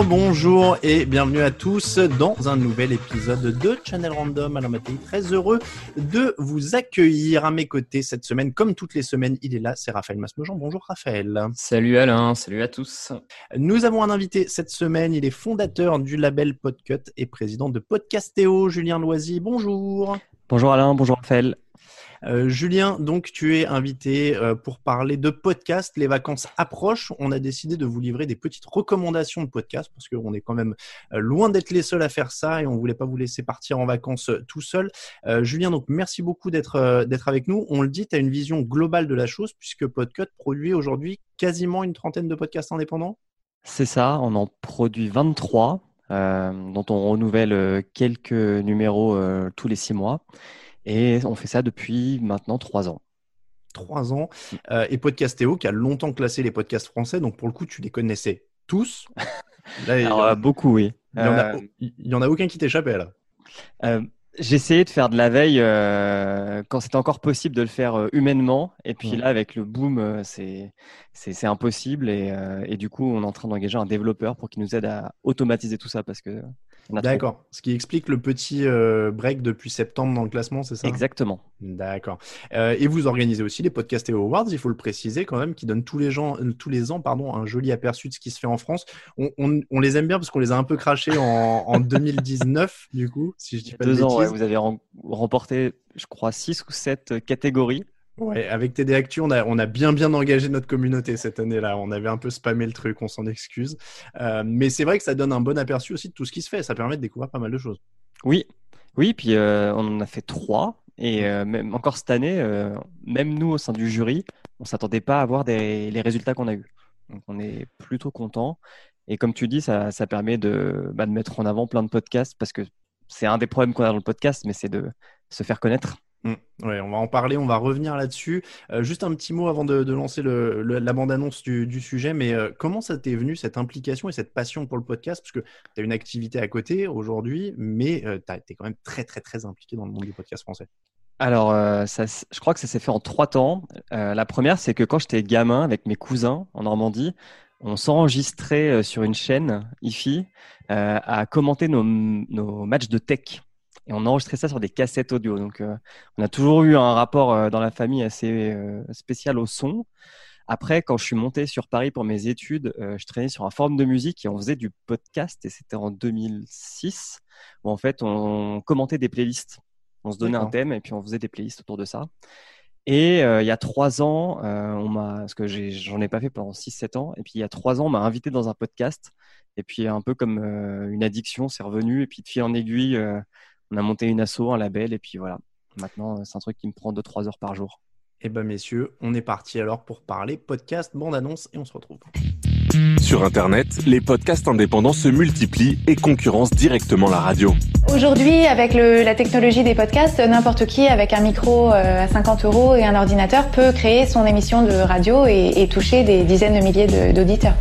Bonjour, bonjour et bienvenue à tous dans un nouvel épisode de Channel Random. Alors Mathieu, très heureux de vous accueillir à mes côtés cette semaine. Comme toutes les semaines, il est là, c'est Raphaël Masmejean. Bonjour Raphaël. Salut Alain, salut à tous. Nous avons un invité cette semaine, il est fondateur du label Podcut et président de Podcastéo, Julien Loisy. Bonjour. Bonjour Alain, bonjour Raphaël. Euh, Julien, donc tu es invité euh, pour parler de podcast. Les vacances approchent. On a décidé de vous livrer des petites recommandations de podcast parce qu'on est quand même euh, loin d'être les seuls à faire ça et on voulait pas vous laisser partir en vacances tout seul. Julien, donc merci beaucoup d'être d'être avec nous. On le dit, tu as une vision globale de la chose puisque Podcut produit aujourd'hui quasiment une trentaine de podcasts indépendants. C'est ça, on en produit 23, euh, dont on renouvelle quelques numéros tous les six mois. Et on fait ça depuis maintenant trois ans. Trois ans. Euh, et Podcastéo qui a longtemps classé les podcasts français. Donc pour le coup, tu les connaissais tous. Là, il y en Alors, a- euh, beaucoup, oui. il y en a- Euh, en a aucun qui t'échappait là. Essayé de faire de la veille euh, quand c'était encore possible de le faire euh, humainement. Et puis Ouais. là, avec le boom, euh, c'est c'est c'est impossible. Et, et du coup, on est en train d'engager un développeur pour qu'il nous aide à automatiser tout ça parce que trop. D'accord. Ce qui explique le petit break depuis septembre dans le classement, c'est ça? Exactement. D'accord. Euh, et vous organisez aussi les Podcastéo Awards, il faut le préciser quand même, qui donnent tous les, gens, euh, tous les ans pardon, un joli aperçu de ce qui se fait en France. On, on- on les aime bien parce qu'on les a un peu crachés en, en 2019, du coup, si je dis pas de deux ans, ouais, vous avez rem- remporté, je crois, six ou sept catégories. Ouais, avec TD Actu, on a, on a bien bien engagé notre communauté cette année-là. On avait un peu spammé le truc, on s'en excuse. Euh, mais c'est vrai que ça donne un bon aperçu aussi de tout ce qui se fait. Ça permet de découvrir pas mal de choses. Oui, oui, puis euh, on en a fait trois. Et euh, même encore cette année, euh, même nous au sein du jury, on s'attendait pas à avoir des, les résultats qu'on a eus. Donc on est plutôt content. Et comme tu dis, ça, ça permet de, bah, de mettre en avant plein de podcasts parce que c'est un des problèmes qu'on a dans le podcast, mais c'est de se faire connaître. Mm. Ouais, on va en parler, on va revenir là-dessus. Euh, juste un petit mot avant de, de lancer le, le- la bande-annonce du, du sujet, mais euh, comment ça t'est venu cette implication et cette passion pour le podcast? Parce que tu as une activité à côté aujourd'hui, mais euh, tu es quand même très très très impliqué dans le monde du podcast français. Alors, euh, je crois que ça s'est fait en trois temps. Euh, la première, c'est que quand j'étais gamin avec mes cousins en Normandie, on s'enregistrait euh, sur une chaîne IFI euh, à commenter nos, matchs de tech. Et on enregistrait ça sur des cassettes audio. Donc, on a toujours eu un rapport dans la famille assez spécial au son. Après, quand je suis monté sur Paris pour mes études, je traînais sur un forum de musique et on faisait du podcast. Et c'était en 2006 où en fait on commentait des playlists. On se donnait un thème et puis on faisait des playlists autour de ça. Et euh, il y a trois ans, euh, on m'a, parce que j'en ai pas fait pendant 6-7 ans, et puis il y a trois ans, on m'a invité dans un podcast. Et puis un peu comme euh, une addiction, c'est revenu. Et puis de fil en aiguille, on a monté une asso, un label, et puis voilà. Maintenant, c'est un truc qui me prend 2-3 heures par jour. Eh ben messieurs, on est parti alors pour parler podcast, bande-annonce et on se retrouve. Sur Internet, les podcasts indépendants se multiplient et concurrencent directement la radio. Aujourd'hui, avec le- la technologie des podcasts, n'importe qui avec un micro euh, à 50 euros et un ordinateur peut créer son émission de radio et, et toucher des dizaines de milliers d'auditeurs.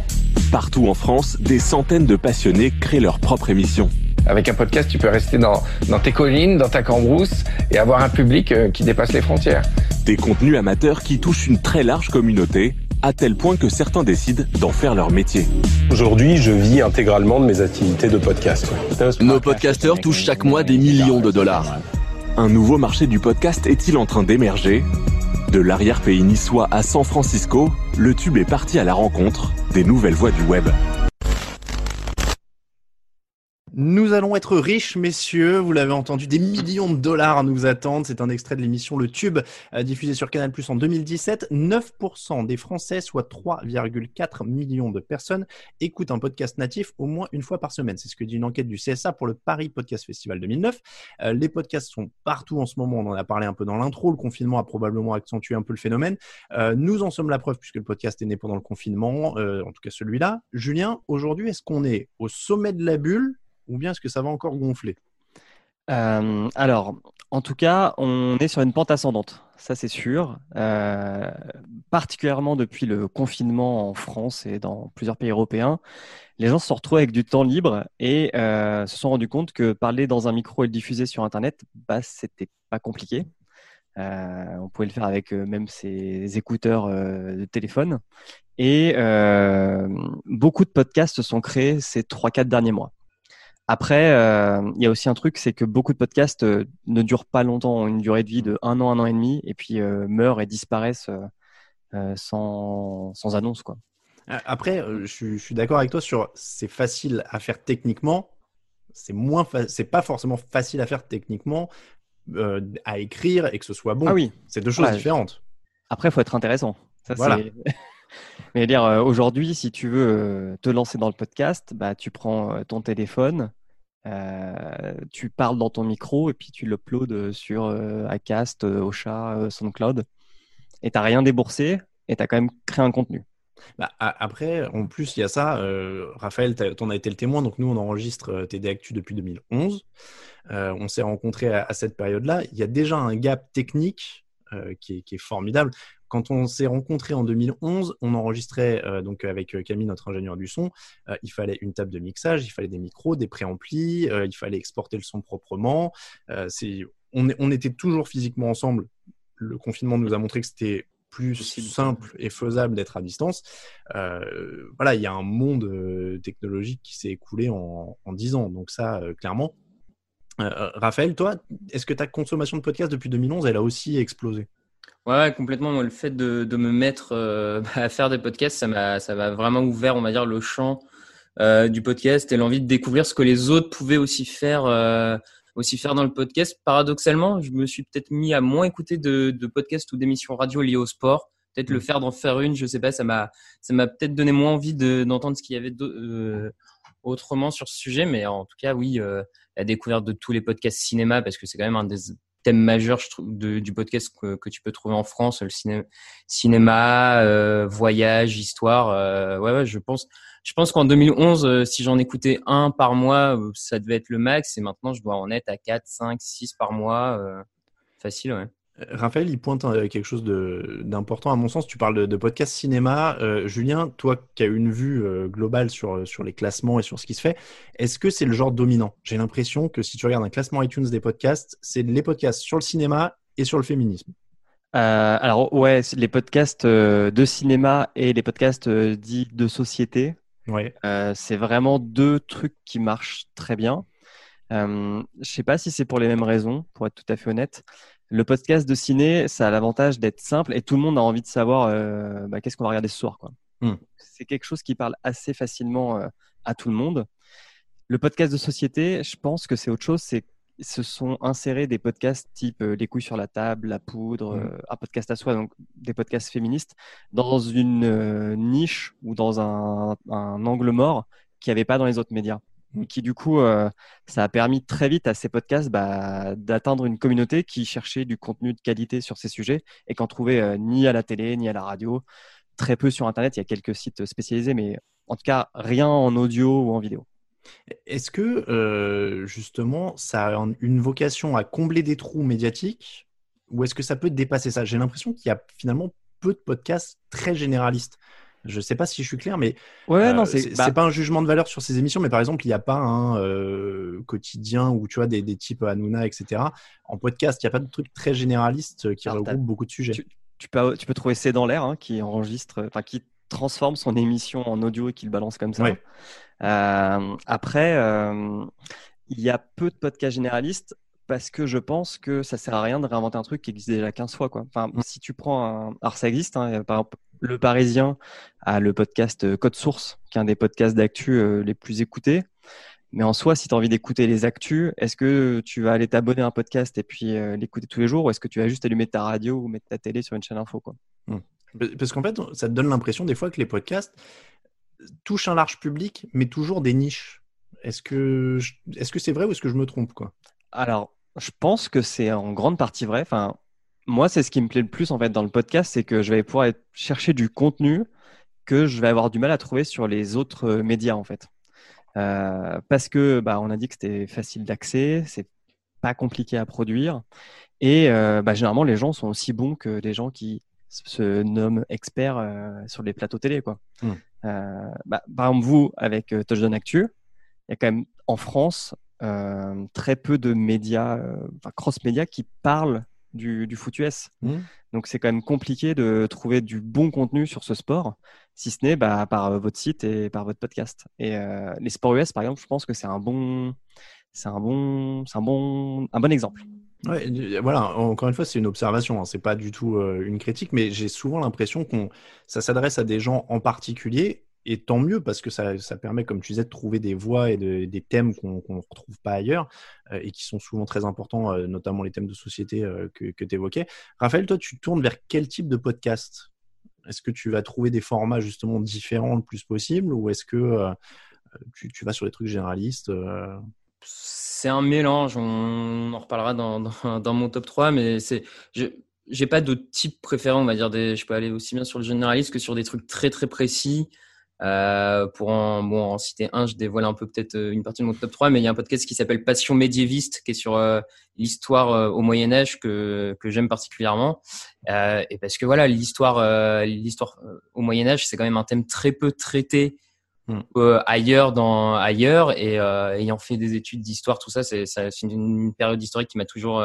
Partout en France, des centaines de passionnés créent leur propre émission. Avec un podcast, tu peux rester dans, dans tes collines, dans ta cambrousse et avoir un public euh, qui dépasse les frontières. Des contenus amateurs qui touchent une très large communauté, à tel point que certains décident d'en faire leur métier. Aujourd'hui, je vis intégralement de mes activités de podcast. Nos podcasteurs touchent chaque mois des millions de dollars. Un nouveau marché du podcast est-il en train d'émerger? De l'arrière-pays niçois à San Francisco, le tube est parti à la rencontre des nouvelles voies du web. Nous allons être riches, messieurs. Vous l'avez entendu, des millions de dollars nous attendent. C'est un extrait de l'émission Le Tube, euh, diffusé sur Canal Plus en 2017. 9% des Français, soit 3,4 millions de personnes, écoutent un podcast natif au moins une fois par semaine. C'est ce que dit une enquête du CSA pour le Paris Podcast Festival 2009. Euh, les podcasts sont partout en ce moment. On en a parlé un peu dans l'intro. Le confinement a probablement accentué un peu le phénomène. Euh, nous en sommes la preuve puisque le podcast est né pendant le confinement, en tout cas celui-là. Julien, aujourd'hui, est-ce qu'on est au sommet de la bulle ou bien est-ce que ça va encore gonfler? Euh, Alors, en tout cas, on est sur une pente ascendante, ça c'est sûr. Euh, particulièrement depuis le confinement en France et dans plusieurs pays européens, les gens se sont retrouvés avec du temps libre et euh, se sont rendus compte que parler dans un micro et le diffuser sur Internet, bah, c'était pas compliqué. on pouvait le faire avec même ses écouteurs de téléphone. Et beaucoup de podcasts se sont créés ces 3-4 derniers mois. Après, euh, il y a aussi un truc, c'est que beaucoup de podcasts euh, ne durent pas longtemps, ont une durée de vie de un an, un an et demi, et puis euh, meurent et disparaissent sans, sans annonce. Quoi. Après, je, suis d'accord avec toi sur c'est facile à faire techniquement, c'est moins, c'est pas forcément facile à faire techniquement, à écrire et que ce soit bon. Ah oui. C'est deux choses différentes. Après, il faut être intéressant. Ça, voilà. Mais dire aujourd'hui, si tu veux te lancer dans le podcast, bah tu prends ton téléphone, euh, tu parles dans ton micro et puis tu l'uploades sur euh, Acast, euh, Ocha, SoundCloud. Et tu n'as rien déboursé et tu as quand même créé un contenu. Bah, après, en plus, il y a ça. Raphaël, tu en as été le témoin. Donc, nous, on enregistre TD Actu depuis 2011. on s'est rencontrés à, cette période-là. Il y a déjà un gap technique qui est, formidable. Quand on s'est rencontrés en 2011, on enregistrait euh, donc avec euh, Camille, notre ingénieur du son. Euh, il fallait une table de mixage, il fallait des micros, des préamplis, il fallait exporter le son proprement. on, on, était toujours physiquement ensemble. Le confinement nous a montré que c'était plus simple et faisable d'être à distance. voilà, il y a un monde technologique qui s'est écoulé en, en 10 ans. Donc ça, clairement. Raphaël, toi, est-ce que ta consommation de podcast depuis 2011, elle a aussi explosé? Ouais, complètement. le fait de, de me mettre euh, à faire des podcasts, ça m'a, ça m'a vraiment ouvert, on va dire, le champ euh, du podcast et l'envie de découvrir ce que les autres pouvaient aussi faire, euh, aussi faire dans le podcast. Paradoxalement, je me suis peut-être mis à moins écouter de, de podcasts ou d'émissions radio liées au sport. Peut-être le mmh. faire d'en faire une, je sais pas. Ça m'a, ça m'a peut-être donné moins envie de, d'entendre ce qu'il y avait autrement sur ce sujet. Mais en tout cas, oui, la découverte de tous les podcasts cinéma, parce que c'est quand même un des thème majeur je trouve, du podcast que, tu peux trouver en France, le ciné, cinéma, euh, voyage, histoire. Euh, ouais, ouais, je pense, je pense qu'en 2011, euh, si j'en écoutais un par mois, euh, ça devait être le max. Et maintenant, je dois en être à 4, 5, 6 par mois. facile, ouais. Raphaël, il pointe euh, quelque chose d'important à mon sens. Tu parles de, podcast cinéma. Euh, Julien, toi qui as une vue euh, globale sur, sur les classements et sur ce qui se fait, est-ce que c'est le genre dominant? J'ai l'impression que si tu regardes un classement iTunes des podcasts, c'est les podcasts sur le cinéma et sur le féminisme. alors ouais, les podcasts de cinéma et les podcasts dits de société, ouais. c'est vraiment deux trucs qui marchent très bien. je sais pas si c'est pour les mêmes raisons, pour être tout à fait honnête. Le podcast de ciné, ça a l'avantage d'être simple et tout le monde a envie de savoir euh, bah, qu'est-ce qu'on va regarder ce soir. Quoi. Hmm. C'est quelque chose qui parle assez facilement euh, à tout le monde. Le podcast de société, je pense que c'est autre chose. C'est se sont insérés des podcasts type euh, Les couilles sur la table, La poudre, hmm. un podcast à soi, donc des podcasts féministes, dans une niche ou dans un, un angle mort qu'il n'y avait pas dans les autres médias qui du coup, euh, ça a permis très vite à ces podcasts bah, d'atteindre une communauté qui cherchait du contenu de qualité sur ces sujets et qu'en trouvait euh, ni à la télé ni à la radio, très peu sur Internet. Il y a quelques sites spécialisés, mais en tout cas rien en audio ou en vidéo. Est-ce que euh, justement ça a une vocation à combler des trous médiatiques ou est-ce que ça peut dépasser ça? J'ai l'impression qu'il y a finalement peu de podcasts très généralistes. Je sais pas si je suis clair, mais ouais, non, c'est bah pas un jugement de valeur sur ces émissions, mais par exemple, il n'y a pas un euh, quotidien où tu vois des, des types Hanouna, etc. En podcast, il n'y a pas de truc très généraliste qui regroupe beaucoup de sujets. Tu, peux, tu peux trouver C'est dans l'air, hein, qui enregistre, enfin qui transforme son émission en audio et qui le balance comme ça. Euh, après, euh, il y a peu de podcasts généralistes parce que je pense que ça sert à rien de réinventer un truc qui existe déjà 15 fois. Quoi. Enfin, mm. si tu prends un... Alors, ça existe, hein, par exemple, le Parisien a le podcast euh, Code Source, qui est un des podcasts d'actu euh, les plus écoutés. Mais en soi, si tu as envie d'écouter les actus, est-ce que tu vas aller t'abonner à un podcast et puis euh, l'écouter tous les jours ou est-ce que tu vas juste allumer ta radio ou mettre ta télé sur une chaîne info quoi? Mmh. Parce qu'en fait, ça te donne l'impression des fois que les podcasts touchent un large public, mais toujours des niches. Est-ce que est-ce que c'est vrai ou est-ce que je me trompe quoi? Alors, je pense que c'est en grande partie vrai. Enfin, moi, c'est ce qui me plaît le plus en fait dans le podcast, c'est que je vais pouvoir chercher du contenu que je vais avoir du mal à trouver sur les autres médias en fait. Euh, parce que bah, on a dit que c'était facile d'accès, c'est pas compliqué à produire, et euh, bah, généralement les gens sont aussi bons que des gens qui se nomment experts euh, sur les plateaux télé. Quoi. Mmh. Bah, par exemple, vous, avec Touchdown Actu, il y a quand même en France très peu de médias, cross-médias qui parlent du, du foot US. Mmh. Donc c'est quand même compliqué de trouver du bon contenu sur ce sport, si ce n'est bah, par euh, votre site et par votre podcast. Et euh, les sports US, par exemple, je pense que c'est un bon, c'est un bon, c'est un bon, un bon exemple. Ouais, voilà, encore une fois, c'est une observation, hein, c'est pas du tout euh, une critique, mais j'ai souvent l'impression qu'on ça s'adresse à des gens en particulier et tant mieux parce que ça, ça, permet, comme tu disais, de trouver des voix et des thèmes qu'on ne retrouve pas ailleurs euh, et qui sont souvent très importants, euh, notamment les thèmes de société euh, que, tu évoquais. Raphaël, toi, tu tournes vers quel type de podcast? Est-ce que tu vas trouver des formats justement différents le plus possible ou est-ce que tu, vas sur des trucs généralistes C'est un mélange, on en reparlera dans, dans, mon top 3, mais c'est j'ai pas de type préféré, on va dire. Je peux aller aussi bien sur le généraliste que sur des trucs très très précis. Euh, pour en, bon, en citer un, je dévoile un peu peut-être euh, une partie de mon top 3, mais il y a un podcast qui s'appelle Passion médiéviste, qui est sur euh, l'histoire euh, au Moyen Âge que, que j'aime particulièrement. et parce que voilà, l'histoire l'histoire au Moyen Âge, c'est quand même un thème très peu traité hmm. ailleurs dans ailleurs. Et ayant fait des études d'histoire, tout ça, c'est une, une, période historique qui m'a toujours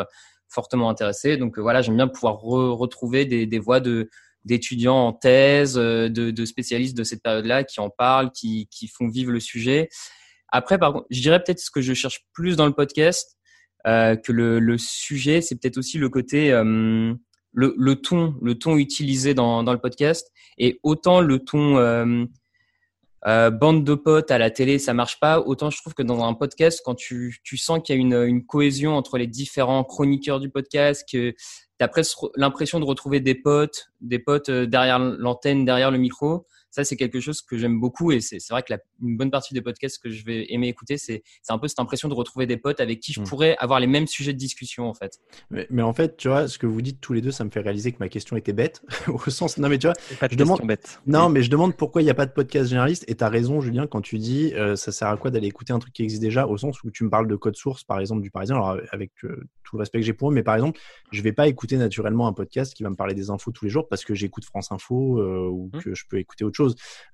fortement intéressé. Donc voilà, j'aime bien pouvoir retrouver des, des voix de d'étudiants en thèse, euh, de, de, spécialistes de cette période-là qui en parlent, qui, qui, font vivre le sujet. Après, par contre, je dirais peut-être ce que je cherche plus dans le podcast euh, que le, le sujet, c'est peut-être aussi le côté euh, le, le, ton, le ton utilisé dans, dans le podcast. Et autant le ton euh, bande de potes à la télé, ça marche pas. Autant je trouve que dans un podcast, quand tu, tu sens qu'il y a une, une, cohésion entre les différents chroniqueurs du podcast, que tu as presque l'impression de retrouver des potes, des potes euh, derrière l'antenne, derrière le micro, ça, c'est quelque chose que j'aime beaucoup et c'est vrai que la, une bonne partie des podcasts que je vais aimer écouter, c'est un peu cette impression de retrouver des potes avec qui je mmh. pourrais avoir les mêmes sujets de discussion en fait. Mais, mais, en fait, tu vois, ce que vous dites tous les deux, ça me fait réaliser que ma question était bête au sens. Non, mais tu vois, pas de je demande. Bête. Non, mais je demande pourquoi il n'y a pas de podcast généraliste. Et tu as raison, Julien, quand tu dis euh, ça sert à quoi d'aller écouter un truc qui existe déjà, au sens où tu me parles de code source, par exemple, du Parisien. Alors, avec euh, tout le respect que j'ai pour eux, mais par exemple, je vais pas écouter naturellement un podcast qui va me parler des infos tous les jours parce que j'écoute France Info euh, ou mmh. que je peux écouter autre chose.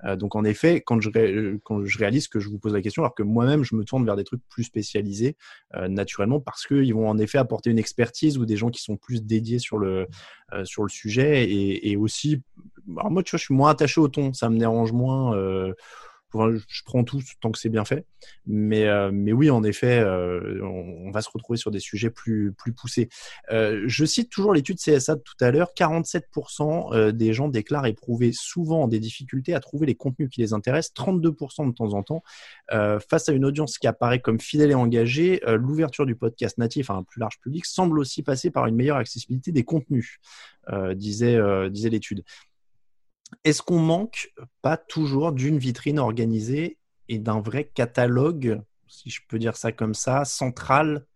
Euh, donc, en effet, quand je, quand je réalise que je vous pose la question, alors que moi-même je me tourne vers des trucs plus spécialisés euh, naturellement parce qu'ils vont en effet apporter une expertise ou des gens qui sont plus dédiés sur le, euh, sujet et, et aussi, alors moi tu vois, je suis moins attaché au ton, ça me dérange moins. Je prends tout tant que c'est bien fait. Mais, euh, oui, en effet, euh, on, va se retrouver sur des sujets plus, plus poussés. Euh, je cite toujours l'étude CSA de tout à l'heure. 47% des gens déclarent éprouver souvent des difficultés à trouver les contenus qui les intéressent. 32% de temps en temps. face à une audience qui apparaît comme fidèle et engagée, l'ouverture du podcast natif à un plus large public semble aussi passer par une meilleure accessibilité des contenus, disait l'étude. Est-ce qu'on manque pas toujours d'une vitrine organisée et d'un vrai catalogue, si je peux dire ça comme ça, central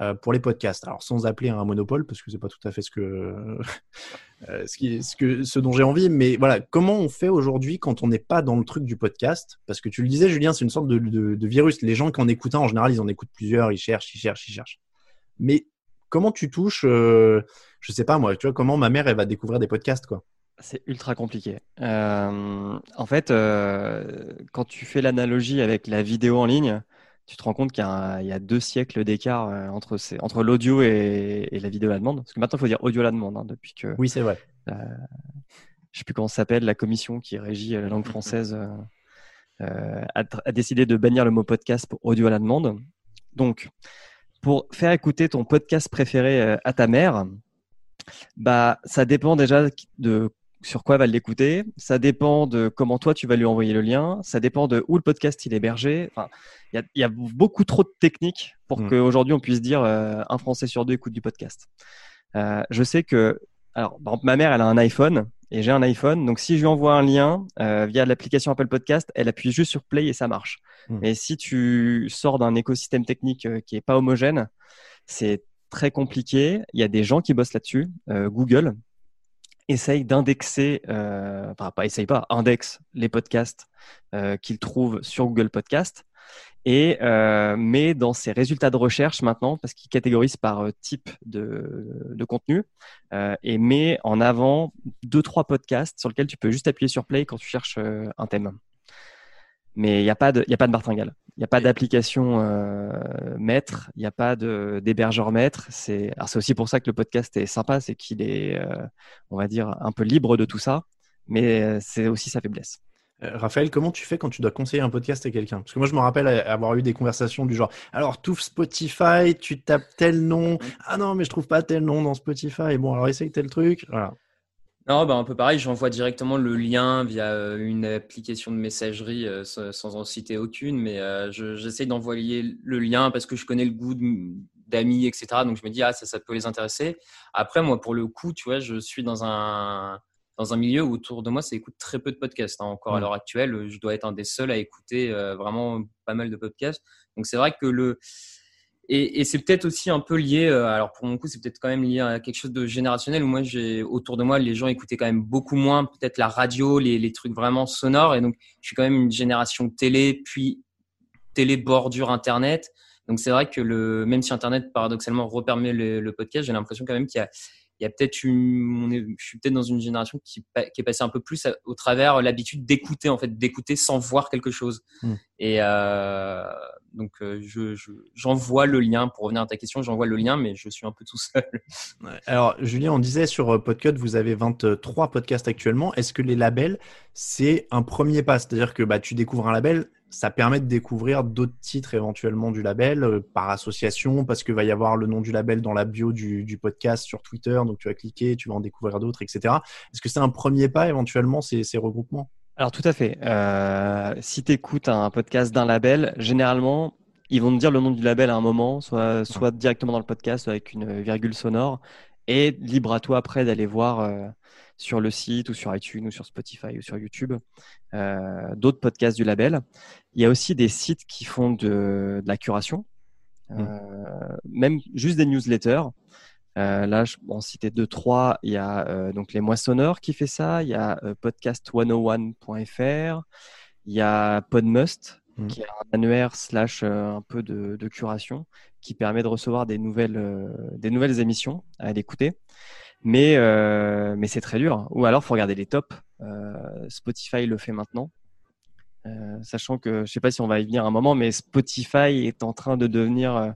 euh, pour les podcasts? Alors sans appeler un monopole, parce que c'est pas tout à fait ce que, euh, ce, que ce dont j'ai envie, mais voilà, comment on fait aujourd'hui quand on n'est pas dans le truc du podcast? Parce que tu le disais, Julien, c'est une sorte de, de, virus. Les gens qui en écoutent un, en général, ils en écoutent plusieurs, ils cherchent, ils cherchent, ils cherchent. Mais comment tu touches, euh, je sais pas moi, tu vois, comment ma mère elle va découvrir des podcasts quoi? C'est ultra compliqué. Euh, en fait, euh, quand tu fais l'analogie avec la vidéo en ligne, tu te rends compte qu'il y, y, a deux siècles d'écart euh, entre, entre l'audio et, et, la vidéo à la demande. Parce que maintenant, il faut dire audio à la demande, hein, depuis que. Oui, c'est vrai. Euh, je sais plus comment ça s'appelle, la commission qui régit la langue française a, a, décidé de bannir le mot podcast pour audio à la demande. Donc, pour faire écouter ton podcast préféré à ta mère, bah, ça dépend déjà de sur quoi va l'écouter, ça dépend de comment toi tu vas lui envoyer le lien, ça dépend de où le podcast il est hébergé. Enfin, il y, a beaucoup trop de techniques pour mm. qu'aujourd'hui on puisse dire euh, un Français sur deux écoute du podcast. Euh, je sais que, alors, ma mère elle a un iPhone et j'ai un iPhone, donc si je lui envoie un lien euh, via l'application Apple Podcast, elle appuie juste sur Play et ça marche. Mm. Mais si tu sors d'un écosystème technique qui est pas homogène, c'est très compliqué. Il y a des gens qui bossent là-dessus. Google, essaye d'indexer, euh, enfin pas essaye pas, indexe les podcasts euh, qu'il trouve sur Google Podcast et euh, met dans ses résultats de recherche maintenant, parce qu'il catégorise par type de, contenu, et met en avant deux trois podcasts sur lesquels tu peux juste appuyer sur play quand tu cherches un thème. Mais il n'y a pas de, il a pas de martingale. Il n'y a pas d'application euh, maître, il n'y a pas d'hébergeur maître. C'est aussi pour ça que le podcast est sympa, c'est qu'il est, euh, on va dire, un peu libre de tout ça, mais euh, c'est aussi sa faiblesse. Raphaël, comment tu fais quand tu dois conseiller un podcast à quelqu'un? Parce que moi, je me rappelle avoir eu des conversations du genre alors, tout Spotify, tu tapes tel nom. Ah non, mais je trouve pas tel nom dans Spotify. Bon, alors essaye tel truc. Voilà. Non, bah, un peu pareil, j'envoie directement le lien via euh, une application de messagerie euh, sans en citer aucune, mais euh, j'essaye d'envoyer le lien parce que je connais le goût d'amis, etc. Donc je me dis, ah, ça, ça peut les intéresser. Après, moi, pour le coup, tu vois, je suis dans un, dans un milieu où autour de moi, ça écoute très peu de podcasts. Hein. Encore à mmh. l'heure actuelle, je dois être un des seuls à écouter vraiment pas mal de podcasts. Donc c'est vrai que le et, et c'est peut-être aussi un peu lié, euh, alors pour mon coup, c'est peut-être quand même lié à quelque chose de générationnel où moi, j'ai autour de moi, les gens écoutaient quand même beaucoup moins peut-être la radio, les, les, trucs vraiment sonores. Et donc, je suis quand même une génération télé, puis télé bordure Internet. Donc, c'est vrai que le, même si Internet, paradoxalement, repermet le, le podcast, j'ai l'impression quand même qu'il y a, il y a peut-être une, je suis peut-être dans une génération qui, qui est passée un peu plus au travers l'habitude d'écouter en fait, d'écouter sans voir quelque chose. Hmm. Et euh, donc euh, je, j'envoie le lien pour revenir à ta question, j'envoie le lien, mais je suis un peu tout seul. Alors Julien, on disait sur euh, Podcut, vous avez 23 podcasts actuellement. Est-ce que les labels c'est un premier pas, c'est-à-dire que bah tu découvres un label, ça permet de découvrir d'autres titres éventuellement du label euh, par association parce que va y avoir le nom du label dans la bio du, podcast sur Twitter, donc tu vas cliquer, tu vas en découvrir d'autres, etc. Est-ce que c'est un premier pas éventuellement ces, ces regroupements? Alors tout à fait. Euh, si tu écoutes un podcast d'un label, généralement ils vont te dire le nom du label à un moment, soit, soit directement dans le podcast, soit avec une virgule sonore, et libre à toi après d'aller voir. Sur le site ou sur iTunes ou sur Spotify ou sur YouTube, euh, d'autres podcasts du label. Il y a aussi des sites qui font de, la curation, mmh. euh, même juste des newsletters. Euh, là, je vais en citer deux, trois. Il y a donc les moissonneurs qui fait ça. Il y a podcast101.fr. Il y a Podmust, mmh. qui est un annuaire slash un peu de, de, curation qui permet de recevoir des nouvelles, des nouvelles émissions à l'écouter. Mais, euh, mais c'est très dur. Ou alors, faut regarder les tops. Euh, Spotify le fait maintenant. Euh, sachant que, je sais pas si on va y venir un moment, mais Spotify est en train de devenir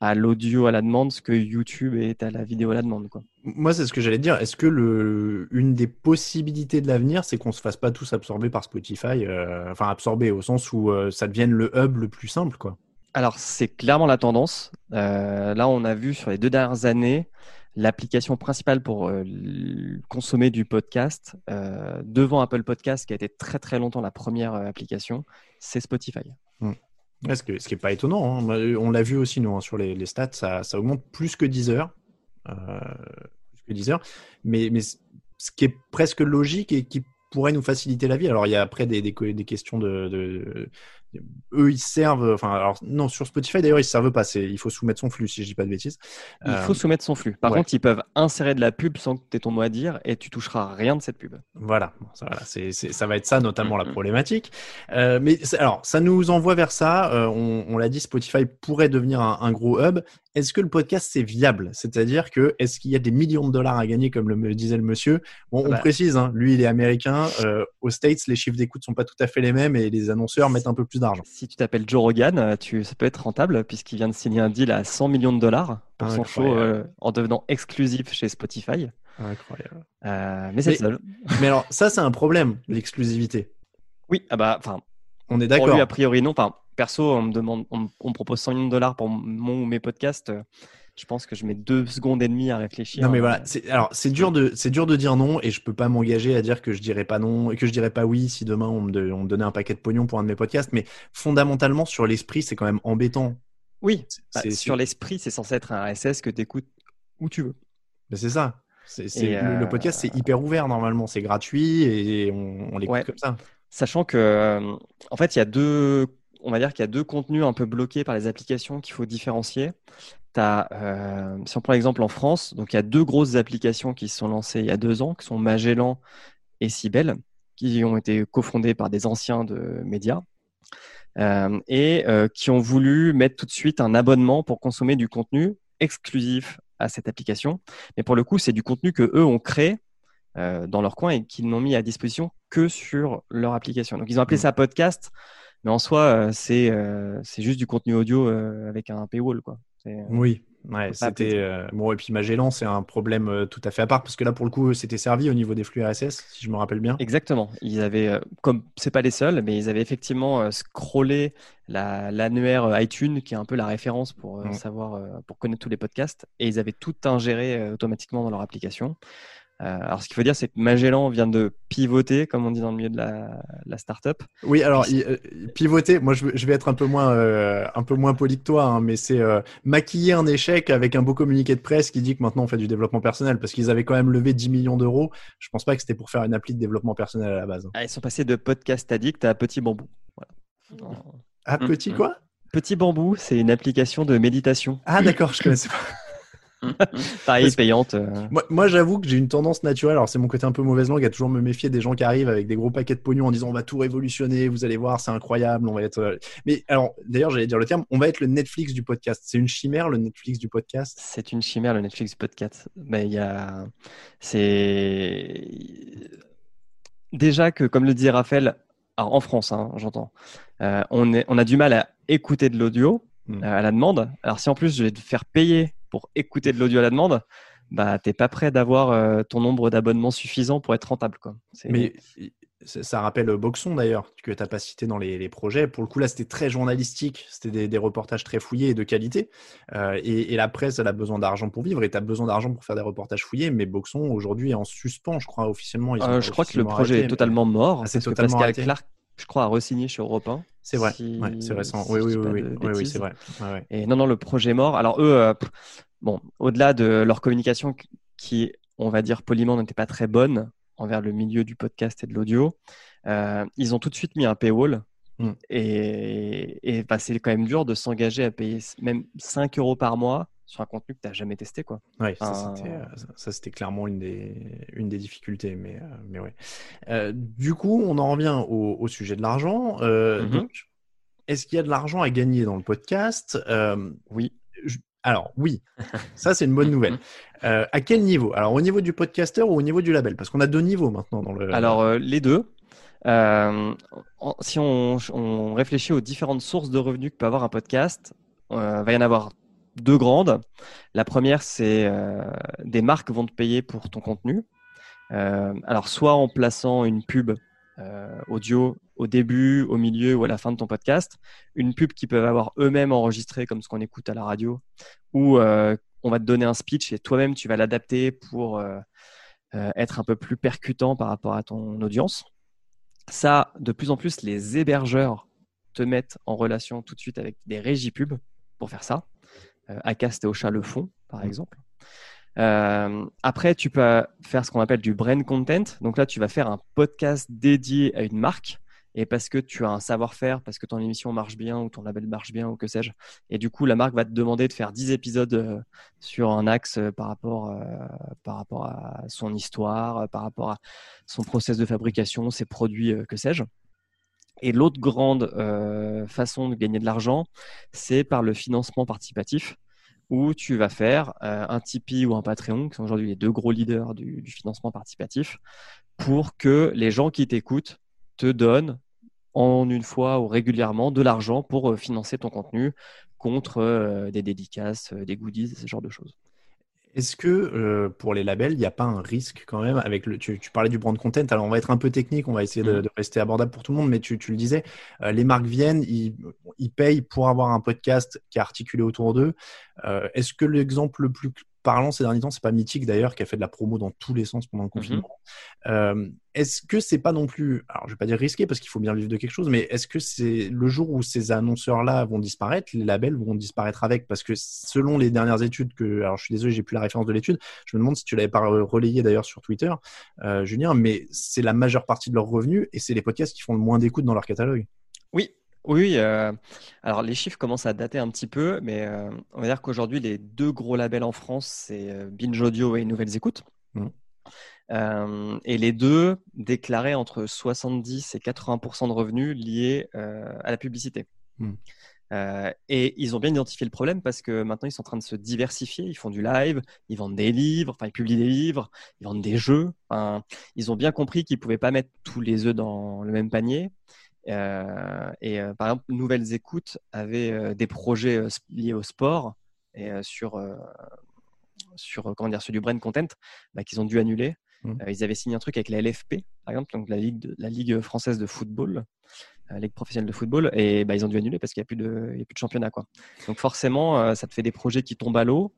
à l'audio à la demande ce que YouTube est à la vidéo à la demande. Quoi. Moi, c'est ce que j'allais dire. Est-ce que le, une des possibilités de l'avenir, c'est qu'on se fasse pas tous absorber par Spotify, enfin absorber au sens où ça devienne le hub le plus simple, quoi? Alors, c'est clairement la tendance. là, on a vu sur les deux dernières années l'application principale pour euh, consommer du podcast euh, devant Apple Podcast, qui a été très très longtemps la première euh, application, c'est Spotify. Hmm. ce, qui n'est pas étonnant. Hein. On l'a vu aussi nous, hein, sur les, stats, ça, augmente plus que 10 heures. plus que 10 heures. Mais, mais ce qui est presque logique et qui pourrait nous faciliter la vie. Alors, il y a après des, des, des questions de, eux ils servent enfin alors non sur Spotify d'ailleurs ils servent pas c'est il faut soumettre son flux si je dis pas de bêtises. Il faut euh, soumettre son flux. Par contre ils peuvent insérer de la pub sans que tu aies ton mot à dire et tu toucheras rien de cette pub. Voilà. Ça, voilà, ça va être ça notamment la problématique. Euh, mais alors ça nous envoie vers ça euh, on, on l'a dit Spotify pourrait devenir un, un gros hub. Est-ce que le podcast c'est viable? C'est-à-dire que est-ce qu'il y a des millions de dollars à gagner comme le disait le monsieur? Bon, on bah. précise, hein, lui il est américain. Aux States, les chiffres d'écoute sont pas tout à fait les mêmes et les annonceurs mettent un peu plus d'argent. Si tu t'appelles Joe Rogan, euh, tu, ça peut être rentable puisqu'il vient de signer un deal à 100 millions de dollars pour son show euh, en devenant exclusif chez Spotify. Incroyable. mais c'est seul. mais alors ça c'est un problème l'exclusivité. Oui, ah bah enfin. On est d'accord. a priori non. Enfin, perso, on me demande, on, me propose 100 millions de dollars pour mon ou mes podcasts. Je pense que je mets deux secondes et demie à réfléchir. Non mais voilà, c'est alors c'est dur de c'est dur de dire non et je peux pas m'engager à dire que je dirais pas non et que je dirais pas oui si demain on me, on me donnait un paquet de pognon pour un de mes podcasts. Mais fondamentalement sur l'esprit, c'est quand même embêtant. Oui, bah, sur l'esprit, c'est censé être un RSS que tu écoutes où tu veux. Ben, c'est ça. Le, le, podcast, c'est hyper ouvert normalement, c'est gratuit et on, on l'écoute comme ça. Sachant que, en fait, il y a deux on va dire qu'il y a deux contenus un peu bloqués par les applications qu'il faut différencier. As, euh, si on prend l'exemple en France, donc il y a deux grosses applications qui se sont lancées il y a deux ans, qui sont Magellan et Cybelle, qui ont été cofondées par des anciens de médias euh, et euh, qui ont voulu mettre tout de suite un abonnement pour consommer du contenu exclusif à cette application. Mais pour le coup, c'est du contenu que eux ont créé dans leur coin et qu'ils n'ont mis à disposition que sur leur application. Donc ils ont appelé mmh. ça podcast mais en soi, c'est juste du contenu audio avec un paywall. Quoi. Oui, ouais, c'était. bon, et puis Magellan, c'est un problème tout à fait à part parce que là, pour le coup, c'était servi au niveau des flux RSS, si je me rappelle bien. Exactement. Ils avaient, comme c'est pas les seuls, mais ils avaient effectivement scrollé l'annuaire iTunes, qui est un peu la référence pour savoir, pour connaître tous les podcasts, et ils avaient tout ingéré automatiquement dans leur application. Euh, alors, ce qu'il faut dire, c'est que Magellan vient de pivoter, comme on dit dans le milieu de la, la startup. Oui, alors euh, pivoter, moi je, vais être un peu moins, euh, un peu moins poli que toi, hein, mais c'est maquiller un échec avec un beau communiqué de presse qui dit que maintenant on fait du développement personnel, parce qu'ils avaient quand même levé 10 millions d'euros. Je pense pas que c'était pour faire une appli de développement personnel à la base. Ah, ils sont passés de podcast addict à petit bambou. Voilà. Ah, petit quoi? Petit bambou, c'est une application de méditation. Ah d'accord, je connaissais pas. Pareil, payante. Euh. Moi, j'avoue que j'ai une tendance naturelle. Alors, c'est mon côté un peu mauvaise langue à toujours me méfier des gens qui arrivent avec des gros paquets de pognon en disant on va tout révolutionner, vous allez voir, c'est incroyable, on va être. Euh. Mais alors, d'ailleurs, j'allais dire le terme, on va être le Netflix du podcast. C'est une chimère, le Netflix du podcast? C'est une chimère, le Netflix du podcast. Mais il y a. C'est. Déjà que, comme le dit Raphaël, alors en France, hein, j'entends, euh, on, est, on a du mal à écouter de l'audio hmm. à la demande. Alors, si en plus je vais te faire payer pour écouter de l'audio à la demande, bah, tu n'es pas prêt d'avoir euh, ton nombre d'abonnements suffisant pour être rentable. Quoi. Mais ça rappelle Boxon d'ailleurs, que tu n'as pas cité dans les, projets. Pour le coup, là, c'était très journalistique, c'était des, reportages très fouillés et de qualité. Euh, et, la presse, elle a besoin d'argent pour vivre et tu as besoin d'argent pour faire des reportages fouillés. Mais Boxon, aujourd'hui, est en suspens, je crois, officiellement. Euh, je crois que le projet est totalement mort. Ah, c'est totalement Pascal Clark, je crois, a re-signé chez Europe 1. C'est vrai, c'est récent. Oui, oui, oui, oui, c'est vrai. Et non, non, le projet est mort. Alors, eux, bon, au-delà de leur communication qui, on va dire poliment, n'était pas très bonne envers le milieu du podcast et de l'audio, euh, ils ont tout de suite mis un paywall. Mm. Et, bah, c'est quand même dur de s'engager à payer même 5 euros par mois sur un contenu que tu n'as jamais testé. Quoi. Oui, ça, c'était clairement une des, une des difficultés. Mais, euh, mais ouais. Euh, du coup, on en revient au, sujet de l'argent. Mm-hmm. Donc, est-ce qu'il y a de l'argent à gagner dans le podcast? Oui. Alors oui, ça c'est une bonne nouvelle. Euh, à quel niveau? Alors au niveau du podcaster ou au niveau du label? Parce qu'on a deux niveaux maintenant dans le. Alors euh, les deux. Euh, si on, réfléchit aux différentes sources de revenus que peut avoir un podcast, il va y en avoir deux grandes. La première, c'est des marques vont te payer pour ton contenu. alors soit en plaçant une pub audio au début, au milieu ou à la fin de ton podcast, une pub qu'ils peuvent avoir eux-mêmes enregistrée comme ce qu'on écoute à la radio, ou euh, on va te donner un speech et toi-même tu vas l'adapter pour euh, euh, être un peu plus percutant par rapport à ton audience. Ça, de plus en plus, les hébergeurs te mettent en relation tout de suite avec des régies pubs pour faire ça. Acast et Ocha le font, par mmh. exemple. après, tu peux faire ce qu'on appelle du brand content. Donc là, tu vas faire un podcast dédié à une marque et parce que tu as un savoir-faire, parce que ton émission marche bien ou ton label marche bien ou que sais-je. Et du coup, la marque va te demander de faire 10 épisodes euh, sur un axe euh, par rapport, euh, par rapport à son histoire, par rapport à son process de fabrication, ses produits, que sais-je. Et l'autre grande façon de gagner de l'argent, c'est par le financement participatif où tu vas faire un Tipeee ou un Patreon, qui sont aujourd'hui les deux gros leaders du, du financement participatif, pour que les gens qui t'écoutent te donnent en une fois ou régulièrement de l'argent pour euh, financer ton contenu contre euh, des dédicaces, euh, des goodies, ce genre de choses. Est-ce que euh, pour les labels, il n'y a pas un risque quand même avec le. Tu, parlais du brand content. Alors on va être un peu technique, on va essayer de, mm. rester abordable pour tout le monde, mais tu, le disais, euh, les marques viennent, ils, payent pour avoir un podcast qui est articulé autour d'eux. Euh, est-ce que l'exemple le plus parlant ces derniers temps, c'est pas Mythique d'ailleurs qui a fait de la promo dans tous les sens pendant le mhm. confinement. Euh, est-ce que c'est pas non plus, alors je vais pas dire risqué parce qu'il faut bien vivre de quelque chose, mais est-ce que c'est le jour où ces annonceurs-là vont disparaître, les labels vont disparaître avec? Parce que selon les dernières études que, alors je suis désolé, j'ai plus la référence de l'étude, je me demande si tu l'avais pas relayé d'ailleurs sur Twitter, euh, Julien, mais c'est la majeure partie de leurs revenus et c'est les podcasts qui font le moins d'écoute dans leur catalogue. Oui, euh, alors les chiffres commencent à dater un petit peu, mais euh, on va dire qu'aujourd'hui, les deux gros labels en France, c'est euh, Binge Audio et Nouvelles Écoutes. Mmh. et les deux déclaraient entre 70 et 80% de revenus liés à la publicité. Mmh. et ils ont bien identifié le problème parce que maintenant ils sont en train de se diversifier. Ils font du live, ils vendent des livres, enfin ils publient des livres, ils vendent des jeux. ils ont bien compris qu'ils ne pouvaient pas mettre tous les œufs dans le même panier euh, et euh, par exemple, Nouvelles Écoutes avait euh, des projets liés au sport et sur, sur comment dire, sur du brand content bah, qu'ils ont dû annuler. Mmh. ils avaient signé un truc avec la LFP, par exemple, donc la Ligue, la Ligue française de football, la Ligue professionnelle de football, et bah, ils ont dû annuler parce qu'il n'y a, plus de, il y a plus de championnat. Quoi. Donc forcément, ça te fait des projets qui tombent à l'eau.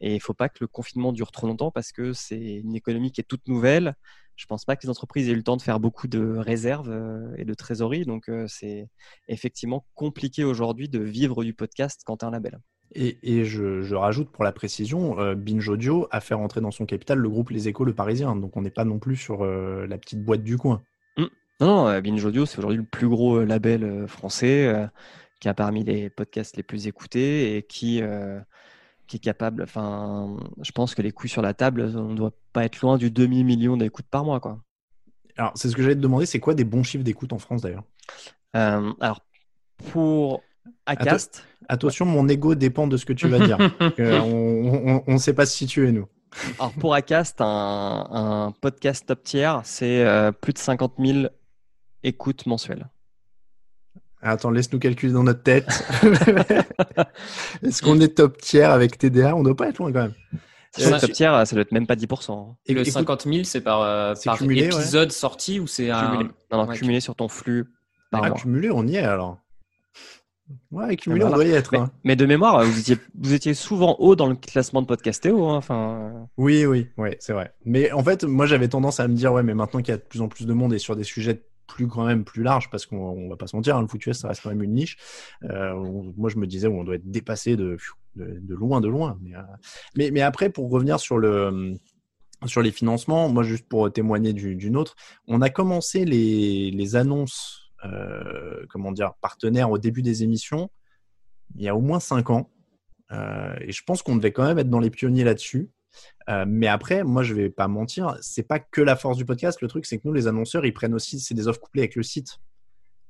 Et il ne faut pas que le confinement dure trop longtemps parce que c'est une économie qui est toute nouvelle je pense pas que les entreprises aient eu le temps de faire beaucoup de réserves euh, et de trésorerie. Donc, euh, c'est effectivement compliqué aujourd'hui de vivre du podcast quand tu as un label. Et, je, rajoute pour la précision, euh, Binge Audio a fait rentrer dans son capital le groupe Les Échos, le Parisien. Donc, on n'est pas non plus sur la petite boîte du coin. Mmh. Non, Binge Audio, c'est aujourd'hui le plus gros label français qui a parmi les podcasts les plus écoutés et qui qui est capable. Enfin, je pense que les couilles sur la table, on ne doit pas être loin du demi-million d'écoutes par mois. Quoi. Alors, c'est ce que j'allais te demander, c'est quoi des bons chiffres d'écoute en France d'ailleurs? Euh, Alors, pour Acast. attention, mon ego dépend de ce que tu vas dire. on ne sait pas se situer, nous. Alors, pour Acast, un, podcast top tier, c'est euh, plus de 50 000 écoutes mensuelles. Attends, laisse-nous calculer dans notre tête. Est-ce qu'on est top tiers avec TDA On ne doit pas être loin quand même. top tiers, ça doit être même pas 10%. Et le 50 000, c'est par, euh, épisode sorti ou c'est un... Cumulé. Non, cumulé sur ton flux par ah, cumulé, on y est alors. Ouais, cumulé, on doit y être. Hein. Mais, de mémoire, vous étiez, vous étiez souvent haut dans le classement de Podcastéo. Hein, enfin... Oui, oui, oui, c'est vrai. Mais en fait, moi, j'avais tendance à me dire, ouais, mais maintenant qu'il y a de plus en plus de monde et sur des sujets plus quand même plus large parce qu'on va pas se mentir, hein, le foot US ça reste quand même une niche. Euh, moi je me disais on doit être dépassé de, de, loin de loin. Euh, mais, mais, après pour revenir sur le sur les financements, moi juste pour témoigner d'une autre, on a commencé les, les annonces euh, comment dire partenaires au début des émissions il y a au moins cinq ans. et je pense qu'on devait quand même être dans les pionniers là-dessus. Euh, mais après, moi, je vais pas mentir, c'est pas que la force du podcast. Le truc, c'est que nous, les annonceurs, ils prennent aussi, c'est des offres couplées avec le site.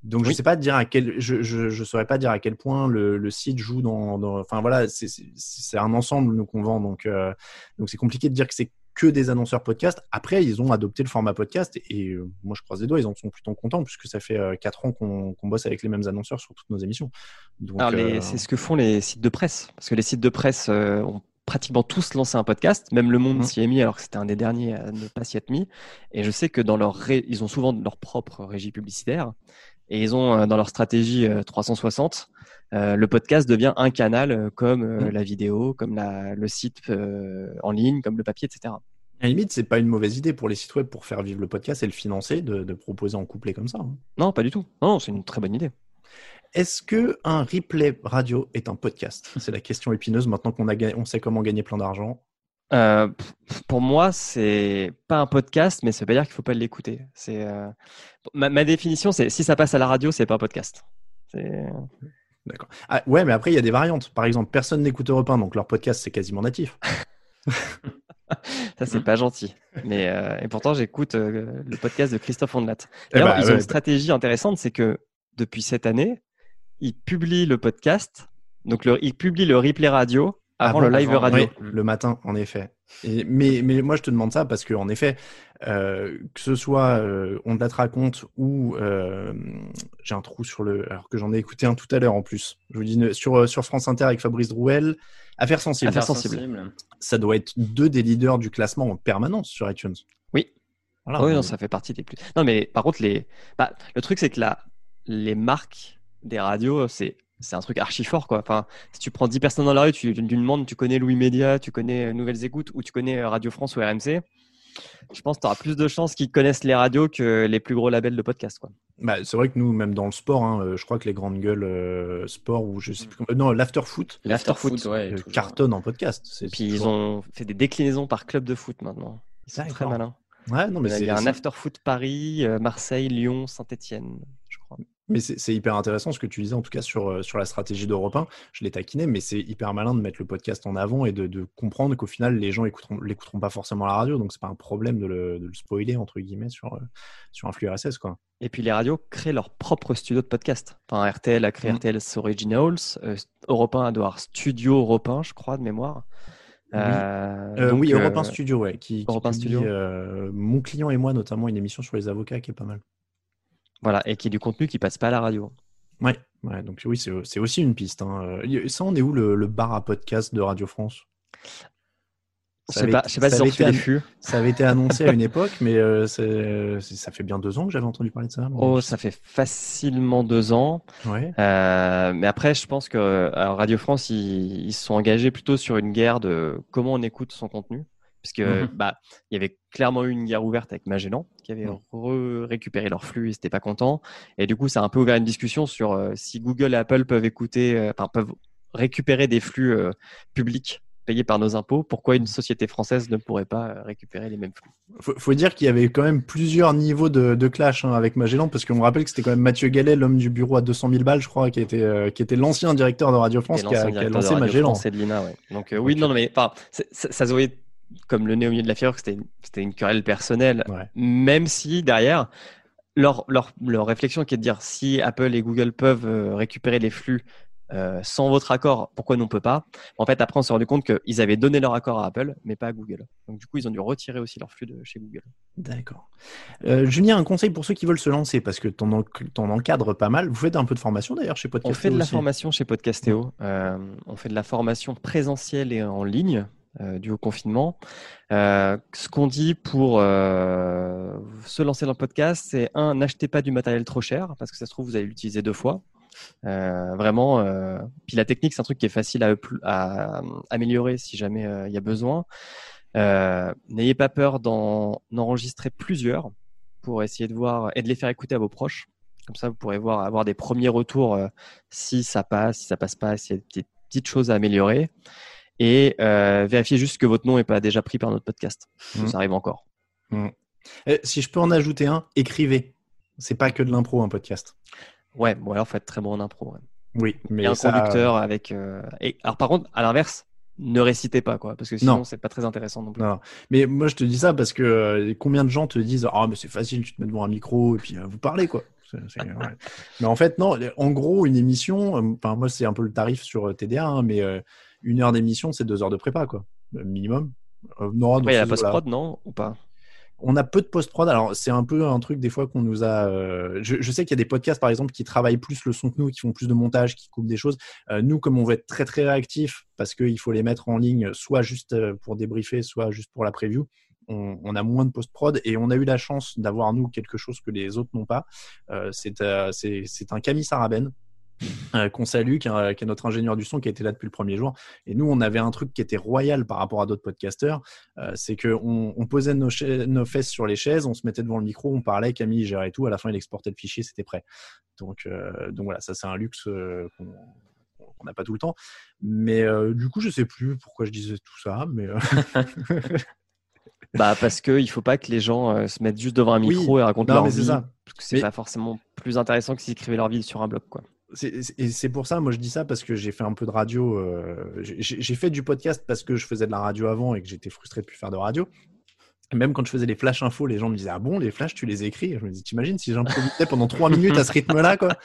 Donc, je sais pas dire à quel, je, je, saurais pas dire à quel point le, le site joue dans, dans enfin voilà, c'est un ensemble nous qu'on vend. Donc, euh, donc c'est compliqué de dire que c'est que des annonceurs podcast. Après, ils ont adopté le format podcast et euh, moi, je croise les doigts, ils en sont plutôt contents puisque ça fait 4 ans qu'on bosse avec les mêmes annonceurs sur toutes nos émissions. c'est ce que font les sites de presse parce que les sites de presse ont pratiquement tous lancé un podcast. Même Le Monde mmh. s'y est mis, alors que c'était un des derniers à ne pas s'y être mis. Et je sais que dans leur ils ont souvent leur propre régie publicitaire. Et ils ont euh, dans leur stratégie 360, euh, euh, le podcast devient un canal comme mmh. la vidéo, comme la, le site en ligne, comme le papier, etc. À la limite, c'est pas une mauvaise idée pour les sites web pour faire vivre le podcast et le financer de, proposer en couplet comme ça. Hein. Non, pas du tout. Non, c'est une très bonne idée. Est-ce que un replay radio est un podcast? C'est la question épineuse maintenant qu'on a on sait comment gagner plein d'argent. Euh, pour moi, c'est pas un podcast, mais ça veut pas dire qu'il faut pas l'écouter. C'est euh, ma, définition, c'est si ça passe à la radio, c'est pas un podcast. D'accord. Ah, ouais, mais après il y a des variantes. Par exemple, personne n'écoute Europe 1, donc leur podcast c'est quasiment natif. ça c'est pas gentil. Mais euh, et pourtant j'écoute le podcast de Christophe Ondelat. Eh bah, ils ont une stratégie intéressante, c'est que depuis cette année, il publie le podcast, donc le, il publie le replay radio avant, le live radio. le matin, en effet. Et, mais, mais moi, je te demande ça parce que, en effet, euh, que ce soit euh, On te la raconte ou euh, j'ai un trou sur le. Alors que j'en ai écouté un tout à l'heure en plus. Je vous dis sur, sur France Inter avec Fabrice Drouel. Affaires sensibles. Affaires sensibles. Ça doit être deux des leaders du classement en permanence sur iTunes. Oui. Voilà, oui, non, ça fait partie des plus. Non, mais par contre, les... Bah, le truc, c'est que là, les marques des radios, c'est c'est un truc archi fort quoi. Enfin, si tu prends 10 personnes dans la rue, tu, tu demandes, tu connais Louis Média, tu connais Nouvelles Écoutes ou tu connais Radio France ou RMC, je pense que tu auras plus de chances qu'ils connaissent les radios que les plus gros labels de podcast. Quoi. Bah, c'est vrai que nous, même dans le sport, hein, euh, je crois que les grandes gueules euh, sport ou je sais plus comment... Non, l'afterfoot. L'afterfoot, ouais, euh, cartonne en podcast. Puis ils ont fait des déclinaisons par club de foot maintenant. Ils sont très malins. Ouais, non, mais il y a un afterfoot Paris, Marseille, Lyon, Saint-Etienne. Mais c'est hyper intéressant ce que tu disais, en tout cas sur, euh, sur la stratégie d'Europe 1. Je l'ai taquiné, mais c'est hyper malin de mettre le podcast en avant et de, de comprendre qu'au final, les gens écouteront, l'écouteront pas forcément à la radio. Donc, c'est pas un problème de le, de le, spoiler, entre guillemets, sur, euh, sur un flux RSS. Quoi. Et puis, les radios créent leur propre studio de podcast. Enfin, RTL a créé mmh. RTL Originals. Euh, Europe 1 a avoir Studio Europe 1, je crois, de mémoire. Oui, euh, oui Europe 1 Studio, ouais. Qui, Europe 1 Studio. mon client et moi, notamment, une émission sur les avocats qui est pas mal. Voilà, et qui est du contenu qui passe pas à la radio. Ouais, ouais donc oui, c'est aussi une piste. Hein. Ça, on est où le, bar à podcast de Radio France? Je sais pas, sais pas si ça, avait ça avait été annoncé à une époque, mais euh, ça fait bien deux ans que j'avais entendu parler de ça. Oh, ça fait facilement deux ans. Ouais. Euh, mais après, je pense que Radio France, ils, ils, se sont engagés plutôt sur une guerre de comment on écoute son contenu puisque mmh bah il y avait clairement eu une guerre ouverte avec Magellan qui avait mmh. récupéré leur flux, ils n'étaient pas contents et du coup ça a un peu ouvert une discussion sur euh, si Google et Apple peuvent écouter, euh, enfin peuvent récupérer des flux euh, publics payés par nos impôts, pourquoi une société française ne pourrait pas récupérer les mêmes flux? Faut, faut dire qu'il y avait quand même plusieurs niveaux de, clash hein, avec Magellan, parce qu'on me rappelle que c'était quand même Mathieu Gallet, l'homme du bureau à 200 000 balles, je crois, qui était, qui était l'ancien directeur de Radio France, qui a, lancé Magellan. Donc oui, non, mais ça, ça se voyait comme le nez au milieu de la figure, c'était une querelle personnelle, même si derrière, leur, leur, leur, réflexion qui est de dire si Apple et Google peuvent euh, récupérer les flux euh, sans votre accord, pourquoi nous on peut pas? En fait, après, on s'est rendu compte qu'ils avaient donné leur accord à Apple, mais pas à Google. Donc, du coup, ils ont dû retirer aussi leur flux de chez Google. D'accord. Euh, Julien, un conseil pour ceux qui veulent se lancer, parce que tu en, encadres pas mal. Vous faites un peu de formation d'ailleurs chez Podcastéo On fait de la formation chez Podcastéo. on fait de la formation présentielle et en ligne. Euh, du haut confinement. Euh, ce qu'on dit pour euh, se lancer dans le podcast, c'est un, n'achetez pas du matériel trop cher parce que ça se trouve vous allez l'utiliser deux fois. vraiment. puis la technique, c'est un truc qui est facile à, à améliorer si jamais il y a besoin. N'ayez pas peur d'en enregistrer plusieurs pour essayer de voir et de les faire écouter à vos proches. Comme ça, vous pourrez voir avoir des premiers retours si ça passe, si ça passe pas, s'il y a des petites choses à améliorer et euh, vérifiez juste que votre nom n'est pas déjà pris par notre podcast. Mmh. Ça arrive encore. Mmh. Euh, si je peux en ajouter un, écrivez. C'est pas que de l'impro un podcast. Ouais, bon alors faut être très bon en impro. Oui, mais et un conducteur avec. Euh... Et alors par contre, à l'inverse, ne récitez pas quoi, parce que sinon c'est pas très intéressant non plus. Non. Mais moi je te dis ça parce que euh, combien de gens te disent ah mais c'est facile, tu te mets devant un micro et puis vous parlez quoi. mais en fait non, en gros une émission, enfin moi c'est un peu le tarif sur TDA, hein, mais une heure d'émission, c'est deux heures de prépa, quoi, minimum. Euh, non, il y a la post-prod, non Ou pas? On a peu de post-prod. Alors, c'est un peu un truc des fois qu'on nous a. Euh, je, sais qu'il y a des podcasts, par exemple, qui travaillent plus le son que nous, qui font plus de montage, qui coupent des choses. Euh, nous, comme on veut être très, très réactif, parce qu'il faut les mettre en ligne, soit juste pour débriefer, soit juste pour la preview, on, a moins de post-prod et on a eu la chance d'avoir, nous, quelque chose que les autres n'ont pas. c'est un Camille Saraben euh, qu'on salue, qui est, notre ingénieur du son qui a été là depuis le premier jour. Et nous, on avait un truc qui était royal par rapport à d'autres podcasteurs, euh, c'est qu'on on posait nos, nos, fesses sur les chaises, on se mettait devant le micro, on parlait, Camille gérait tout, à la fin il exportait le fichier, c'était prêt. Donc, euh, donc voilà, ça c'est un luxe qu'on n'a pas tout le temps. Mais du coup, je sais plus pourquoi je disais tout ça, mais... Bah parce qu'il ne faut pas que les gens se mettent juste devant un micro et racontent leur vie. Ça. Parce que c'est pas forcément plus intéressant que s'ils écrivaient leur vie sur un blog. Quoi et c'est pour ça, moi je dis ça parce que j'ai fait un peu de radio. Euh, j'ai fait du podcast parce que je faisais de la radio avant et que j'étais frustré de plus faire de radio. Même quand je faisais les flash infos, les gens me disaient Ah bon, les flashs, tu les écris? Je me dis T'imagines si j'improvisais pendant trois minutes à ce rythme-là quoi?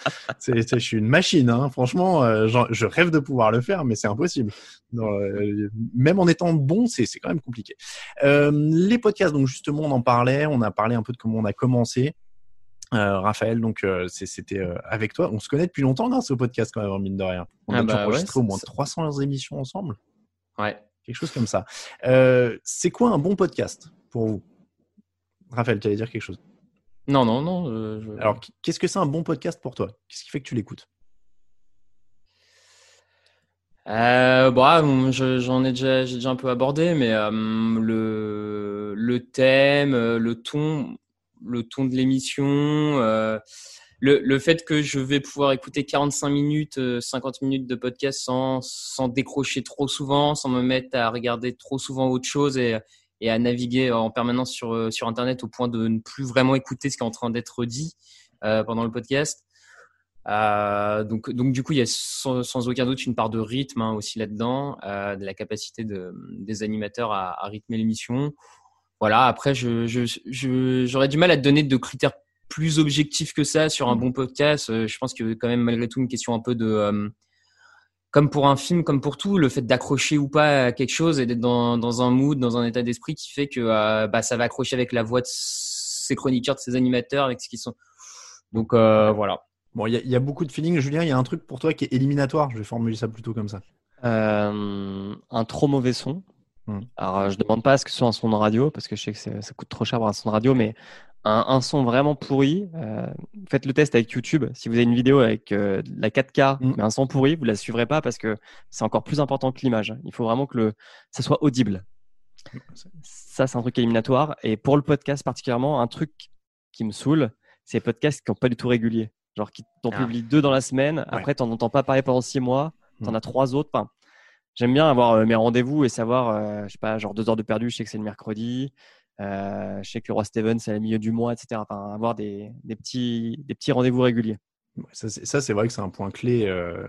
Je suis une machine, hein. franchement, euh, je rêve de pouvoir le faire, mais c'est impossible. euh, même en étant bon, c'est, quand même compliqué. Les podcasts, donc justement, on en parlait, on a parlé un peu de comment on a commencé. Euh, Raphaël, donc euh, c'était euh, avec toi. On se connaît depuis longtemps grâce au podcast quand même, mine de rien. On Ah a bah enregistré ouais, au moins c'est- 300 émissions ensemble, Ouais. quelque chose comme ça. C'est quoi un bon podcast pour vous? Raphaël, tu allais dire quelque chose? Non, non, non. je- Alors, qu- qu'est-ce que c'est un bon podcast pour toi? Qu'est-ce qui fait que tu l'écoutes? Euh, bon, ah, bon, je- j'en ai déjà, j'ai déjà un peu abordé, mais le, le thème, le ton, le ton de l'émission, euh, le, le fait que je vais pouvoir écouter 45 minutes, euh, 50 minutes de podcast sans, sans décrocher trop souvent, sans me mettre à regarder trop souvent autre chose et, et à naviguer en permanence sur, euh, sur Internet au point de ne plus vraiment écouter ce qui est en train d'être dit euh, pendant le podcast. Euh, donc, donc du coup, il y a sans, aucun doute une part de rythme hein, aussi là-dedans, euh, de la capacité de, des animateurs à rythmer l'émission. Voilà. Après, je, je, je, j'aurais du mal à te donner de critères plus objectifs que ça sur un bon podcast. Euh, je pense que quand même malgré tout une question un peu de euh, comme pour un film, comme pour tout, le fait d'accrocher ou pas à quelque chose et d'être dans, dans un mood, dans un état d'esprit qui fait que euh, bah, ça va accrocher avec la voix de ses chroniqueurs, de ses animateurs, avec ce qu'ils sont. Donc euh, voilà. Bon, il y, a- il y a beaucoup de feeling. Julien, il y a un truc pour toi qui est éliminatoire. Je vais formuler ça plutôt comme ça. Euh, un trop mauvais son. Hmm. Alors, euh, je demande pas à ce que ce soit un son de radio, parce que je sais que ça coûte trop cher pour un son de radio, mais un, un son vraiment pourri, euh, faites le test avec YouTube. Si vous avez une vidéo avec euh, la 4K, Hmm. mais un son pourri, vous la suivrez pas parce que c'est encore plus important que l'image. Il faut vraiment que le, ça soit audible. Ça, c'est un truc éliminatoire. Et pour le podcast particulièrement, un truc qui me saoule, c'est les podcasts qui n'ont pas du tout régulier. Genre qui t'en Ah. publient deux dans la semaine, après t'en entends pas parler pendant six mois, t'en as trois autres. Enfin, J'aime bien avoir euh, mes rendez-vous et savoir, euh, je sais pas, genre deux heures de perdu, je sais que c'est le mercredi. Euh, je sais que le roi Steven, c'est le milieu du mois, etc. Enfin, avoir des, petits, des petits rendez-vous réguliers. Ça, c'est vrai que c'est un point clé. euh,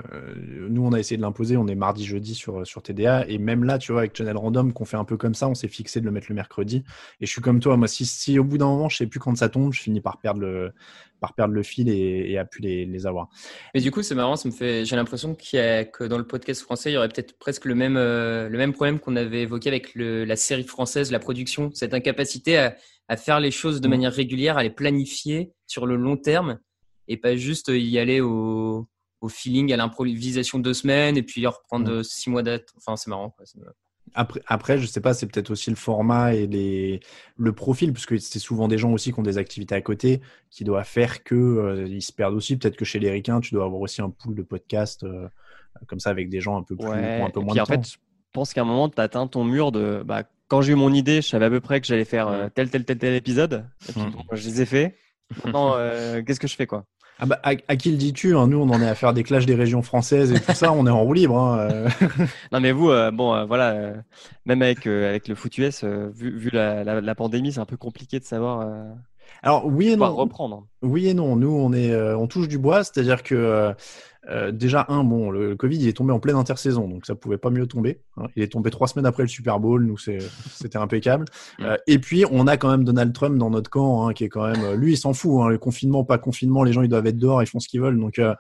nous, on a essayé de l'imposer. On est mardi, jeudi sur, sur TDA. Et même là, tu vois, avec Channel Random, qu'on fait un peu comme ça, on s'est fixé de le mettre le mercredi. Et je suis comme toi. Moi, si, si au bout d'un moment, je sais plus quand ça tombe, je finis par perdre le, par perdre le fil et, et à plus les, les avoir. Mais du coup, c'est marrant, ça me fait. J'ai l'impression qu'il y a, que dans le podcast français, il y aurait peut-être presque le même, euh, le même problème qu'on avait évoqué avec le, la série française, la production, cette incapacité à, à faire les choses de Mhm. manière régulière, à les planifier sur le long terme et pas juste y aller au, au feeling, à l'improvisation de deux semaines et puis reprendre euh, six mois date. Enfin, c'est marrant. Quoi. Après, après, je sais pas, c'est peut-être aussi le format et les, le profil, parce que c'est souvent des gens aussi qui ont des activités à côté, qui doivent faire que euh, ils se perdent aussi. Peut-être que chez les ricains, tu dois avoir aussi un pool de podcasts euh, comme ça avec des gens un peu plus, ont un peu et moins puis de en temps. fait, je pense qu'à un moment, tu as atteint ton mur de. Bah, quand j'ai eu mon idée, je savais à peu près que j'allais faire euh, tel, tel, tel, tel épisode. Et puis, bon, je les ai faits. Maintenant, euh, qu'est-ce que je fais, quoi? Ah bah, à, qui le dis-tu hein? Nous, on en est à faire des clashs des régions françaises et tout ça. On est en roue libre. hein, euh. Non, mais vous, euh, bon, euh, voilà, même avec, avec le foot US, vu, la, pandémie, c'est un peu compliqué de savoir Alors oui et non. reprendre. Oui et non. Nous, on est, euh, on touche du bois, c'est-à-dire que euh, euh, déjà un, bon, le, le Covid, il est tombé en pleine intersaison, donc ça pouvait pas mieux tomber. hein. Il est tombé trois semaines après le Super Bowl, nous c'est, c'était impeccable. Euh, et puis on a quand même Donald Trump dans notre camp, hein, qui est quand même, lui, il s'en fout. Hein, le confinement, pas confinement, les gens ils doivent être dehors, ils font ce qu'ils veulent, donc. euh,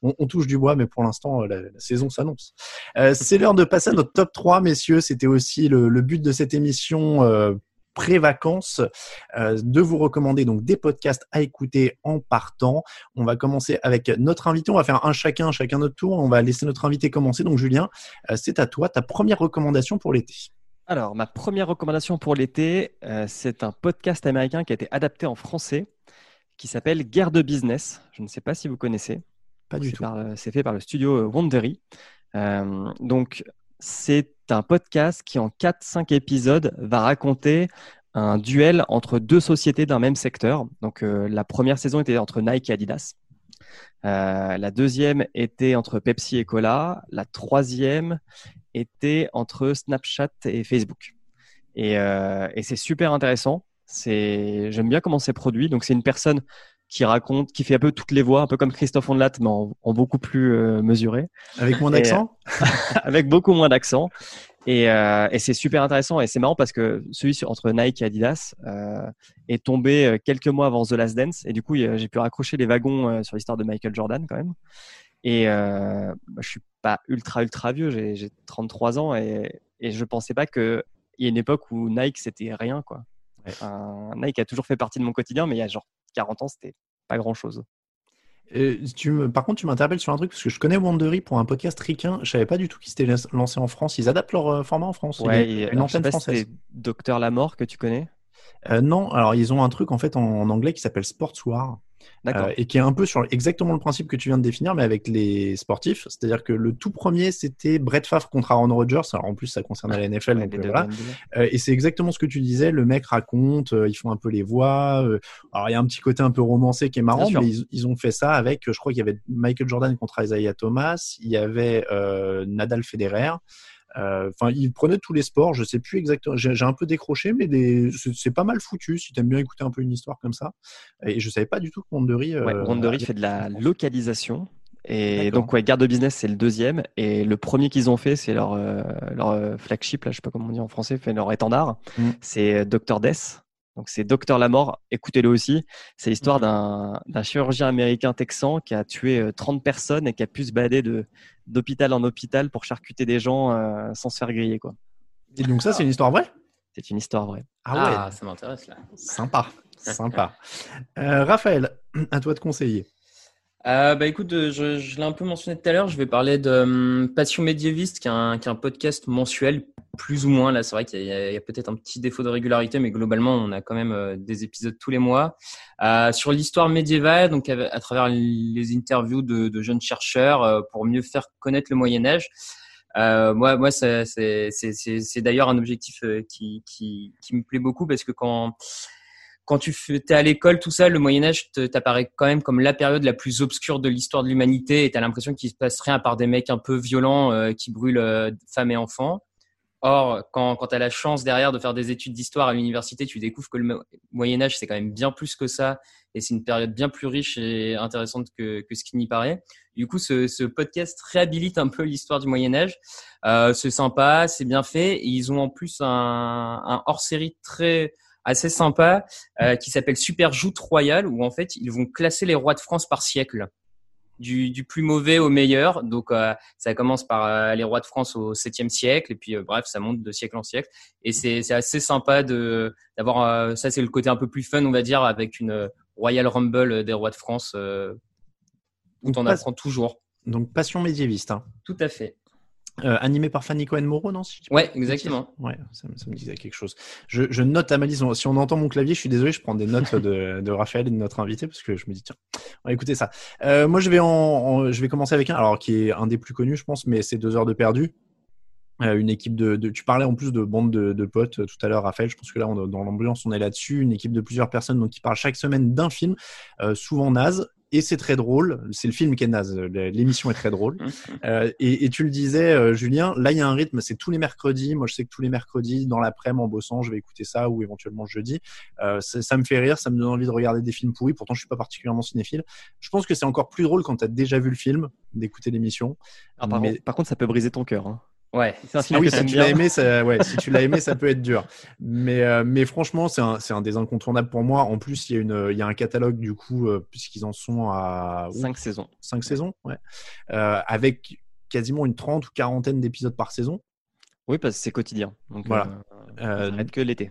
on, on touche du bois, mais pour l'instant, euh, la, la saison s'annonce. Euh, c'est l'heure de passer à notre top 3, messieurs. C'était aussi le, le but de cette émission euh, pré-vacances, euh, de vous recommander donc des podcasts à écouter en partant. On va commencer avec notre invité. On va faire un chacun, chacun notre tour. On va laisser notre invité commencer. Donc, Julien, euh, c'est à toi ta première recommandation pour l'été. Alors, ma première recommandation pour l'été, euh, c'est un podcast américain qui a été adapté en français, qui s'appelle Guerre de business. Je ne sais pas si vous connaissez. Pas du tout. C'est fait par le studio Wondery. Euh, donc, c'est un podcast qui, en 4-5 épisodes, va raconter un duel entre deux sociétés d'un même secteur. Donc, euh, la première saison était entre Nike et Adidas. Euh, la deuxième était entre Pepsi et Cola. La troisième était entre Snapchat et Facebook. Et, euh, et c'est super intéressant. J'aime bien comment c'est produit. Donc, c'est une personne qui raconte, qui fait un peu toutes les voix, un peu comme Christophe Ondelat, mais en, en beaucoup plus euh, mesuré, Avec moins d'accent avec beaucoup moins d'accent. Et, euh, et c'est super intéressant et c'est marrant parce que celui sur, entre Nike et Adidas euh, est tombé euh, quelques mois avant The Last Dance et du coup j'ai pu raccrocher les wagons euh, sur l'histoire de Michael Jordan quand même. Et euh, bah, je suis pas ultra ultra vieux, j'ai 33 ans et, et je pensais pas qu'il y ait une époque où Nike c'était rien quoi. Enfin, Nike a toujours fait partie de mon quotidien, mais il y a genre 40 ans c'était pas grand chose. Euh, tu me, par contre, tu m'interpelles sur un truc parce que je connais Wandery pour un podcast ricain. Je savais pas du tout qu'ils s'étaient lancés en France. Ils adaptent leur euh, format en France. Ouais, Il y a et- une alors, je sais antenne pas si française. c'est Docteur Lamort que tu connais. Euh, non, alors ils ont un truc en fait en, en anglais qui s'appelle Sportswar. Euh, et qui est un peu sur exactement le principe que tu viens de définir, mais avec les sportifs. C'est-à-dire que le tout premier, c'était Brett Favre contre Aaron Rodgers. Alors en plus, ça concernait la NFL. Ouais, donc, euh, deux voilà. NBA. Euh, et c'est exactement ce que tu disais. Le mec raconte, euh, ils font un peu les voix. alors il y a un petit côté un peu romancé qui est marrant, mais ils, ils ont fait ça avec, je crois qu'il y avait Michael Jordan contre Isaiah Thomas, il y avait Nadal Federer. Euh, Enfin, ils prenaient tous les sports. Je sais plus exactement. J'ai un peu décroché, mais des- c'est pas mal foutu si t'aimes bien écouter un peu une histoire comme ça. Et je savais pas du tout que. Ouais, euh, avait- fait de la localisation. Et donc, ouais, Garde Business, c'est le deuxième. Et le premier qu'ils ont fait, c'est leur, euh, leur flagship, là, je sais pas comment on dit en français, fait leur étendard. Mm. C'est Dr. Death. Donc, c'est Docteur la mort. Écoutez-le aussi. C'est l'histoire d'un d'un chirurgien américain texan qui a tué euh, 30 personnes et qui a pu se balader de d'hôpital en hôpital pour charcuter des gens euh, sans se faire griller, quoi. Et donc ça, c'est une histoire vraie? C'est une histoire vraie. Ah ouais, Ah, ça m'intéresse là. sympa, sympa. Euh, Raphaël, à toi de conseiller. Euh, bah écoute, euh, je, je l'ai un peu mentionné tout à l'heure, je vais parler de hum, Passion médiéviste, qui est, un, qui est un podcast mensuel, plus ou moins. Là, c'est vrai qu'il y a, a peut-être un petit défaut de régularité, mais globalement, on a quand même euh, des épisodes tous les mois euh, sur l'histoire médiévale, donc à, travers les interviews de, de jeunes chercheurs euh, pour mieux faire connaître le Moyen Âge. Euh, moi, moi, c'est d'ailleurs un objectif qui, qui, qui me plaît beaucoup parce que quand quand tu es à l'école, tout ça, le Moyen Âge t'apparaît quand même comme la période la plus obscure de l'histoire de l'humanité et t'as l'impression qu'il se passe rien à part des mecs un peu violents euh, qui brûlent euh, femmes et enfants. Or, quand, quand tu as la chance derrière de faire des études d'histoire à l'université, tu découvres que le Mo- Moyen Âge, c'est quand même bien plus que ça et c'est une période bien plus riche et intéressante que, que ce qui n'y paraît. Du coup, ce, ce podcast réhabilite un peu l'histoire du Moyen Âge. Euh, c'est sympa, c'est bien fait. Et ils ont en plus un, un hors-série très assez sympa euh, qui s'appelle Super Joute Royale où en fait ils vont classer les rois de France par siècle. Du, du plus mauvais au meilleur. Donc euh, ça commence par euh, les rois de France au 7e siècle et puis euh, bref ça monte de siècle en siècle et c'est c'est assez sympa de d'avoir euh, ça c'est le côté un peu plus fun on va dire avec une euh, Royal Rumble des rois de France euh, où on pas- apprend toujours. Donc Passion médiéviste. hein. Tout à fait. Euh, animé par Fanny Cohen Moreau, non si Ouais, exactement. Ouais, ça, me- ça me disait quelque chose. Je, je note à ma liste. Si on entend mon clavier, je suis désolé, je prends des notes de, de Raphaël et de notre invité parce que je me dis tiens, on va écouter ça. Euh, moi, je vais en, en- je vais commencer avec un, alors qui est un des plus connus, je pense, mais c'est deux heures de perdu. Euh, une équipe de, de- tu parlais en plus de bande de, de potes euh, tout à l'heure, Raphaël. Je pense que là, on, dans l'ambiance, on est là-dessus. Une équipe de plusieurs personnes donc qui parlent chaque semaine d'un film, euh, souvent naze. Et c'est très drôle. C'est le film qui est naze. L'émission est très drôle. Euh, et, et tu le disais, euh, Julien, là, il y a un rythme, c'est tous les mercredis. Moi, je sais que tous les mercredis, dans l'après-midi, en bossant, je vais écouter ça ou éventuellement jeudi. Euh, ça, ça me fait rire, ça me donne envie de regarder des films pourris. Pourtant, je suis pas particulièrement cinéphile. Je pense que c'est encore plus drôle quand tu as déjà vu le film, d'écouter l'émission. Ah, par, Mais- contre, par contre, ça peut briser ton cœur. hein. Ouais. C'est un film Ah oui, que si tu bien. l'as aimé, ça, ouais, si tu l'as aimé, ça peut être dur. Mais, euh, mais franchement, c'est un, c'est un des incontournables pour moi. En plus, il y a une, il y a un catalogue du coup, euh, puisqu'ils en sont à Cinq saisons. cinq saisons, ouais, euh, avec quasiment une trente ou quarantaine d'épisodes par saison. Oui, parce que c'est quotidien. Donc, Voilà. euh, Euh, ça que l'été.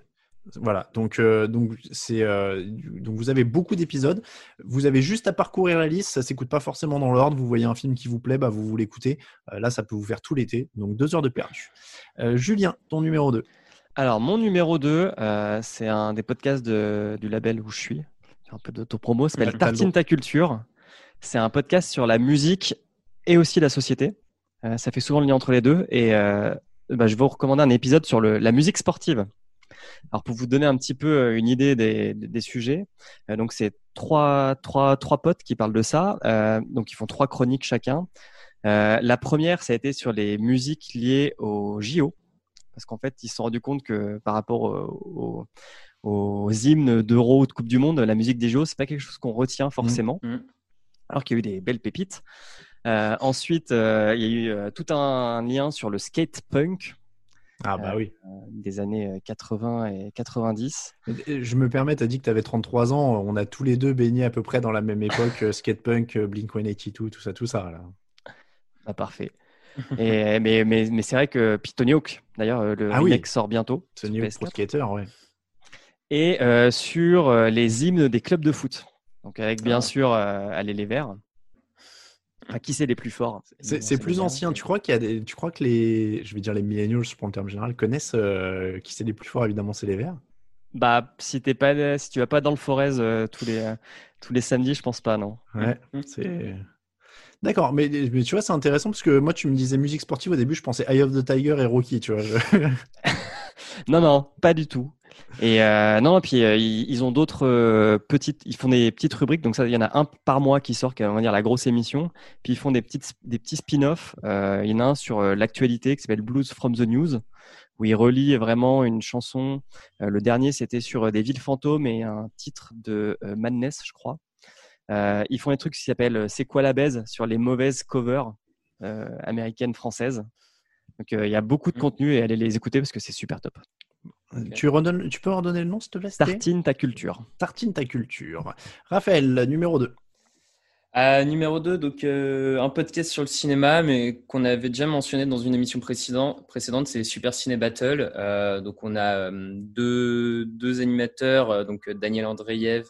Voilà, donc euh, donc c'est euh, donc vous avez beaucoup d'épisodes. Vous avez juste à parcourir la liste. Ça s'écoute pas forcément dans l'ordre. Vous voyez un film qui vous plaît, bah vous vous l'écoutez. Euh, là, ça peut vous faire tout l'été. Donc deux heures de perdu. Julien, ton numéro 2 Alors, mon numéro 2, euh, c'est un des podcasts de- du label où je suis. Un peu d'autopromo. Ça s'appelle Tartine ta culture. C'est un podcast sur la musique et aussi la société. Ça fait souvent le lien entre les deux. Et bah, je vais vous recommander un épisode sur le, la musique sportive. Alors, pour vous donner un petit peu euh, une idée des, des- des sujets, euh, donc c'est trois, trois, trois potes qui parlent de ça. Euh, donc, ils font trois chroniques chacun. La première, ça a été sur les musiques liées au JO parce qu'en fait, ils se sont rendus compte que par rapport au- au- aux, hymnes d'Euro ou de Coupe du Monde, la musique des JO, c'est pas quelque chose qu'on retient forcément, Mmh. alors qu'il y a eu des belles pépites. Euh, ensuite, euh, il y a eu euh, tout un lien sur le skate punk. Ah bah oui. des années 80 et 90. Je me permets, tu as dit que tu avais 33 ans. On a tous les deux baigné à peu près dans la même époque, skatepunk, Blink 182, tout ça, tout ça. Là. Ah, parfait. et, mais mais, mais c'est vrai que puis Tony Hawk, d'ailleurs, le Ah remake oui. sort bientôt. Tony Hawk PS4. Pro Skater, ouais. Et euh, sur euh, les hymnes des clubs de foot. Donc avec bien Ah. sûr euh, Allez les Verts. Enfin, qui c'est les plus forts C'est plus ancien. Tu crois qu'il y a des, tu crois que les, je vais dire les millennials, je prends le terme général, connaissent euh, qui c'est les plus forts Évidemment, c'est les Verts? Bah si t'es pas si tu vas pas dans le Forez euh, tous les euh, tous les samedis, je pense pas non. Ouais, c'est. D'accord, mais, mais tu vois, c'est intéressant parce que moi, tu me disais musique sportive au début, je pensais Eye of the Tiger et Rocky, tu vois. je- Non, non, pas du tout. Et euh, non, puis euh, ils, ils ont d'autres euh, petites, ils font des petites rubriques. Donc ça, il y en a un par mois qui sort, qui on va dire la grosse émission. Puis ils font des petites, des petits spin-offs. Il y en a un sur l'actualité qui s'appelle Blues from the News, où ils relient vraiment une chanson. Le dernier, c'était sur des villes fantômes et un titre de Madness, je crois. Ils font des trucs qui s'appellent C'est quoi la baise sur les mauvaises covers américaines, françaises. Donc il y a beaucoup de contenu et allez les écouter parce que c'est super top. Tu, redonnes, tu peux redonner le nom, s'il te plaît Tartine ta culture. Tartine ta culture. Raphaël, numéro 2. Euh, numéro 2, donc euh, un podcast sur le cinéma, mais qu'on avait déjà mentionné dans une émission précédent- précédente, c'est Super Ciné Battle. Euh, donc on a deux, deux animateurs, donc Daniel Andreev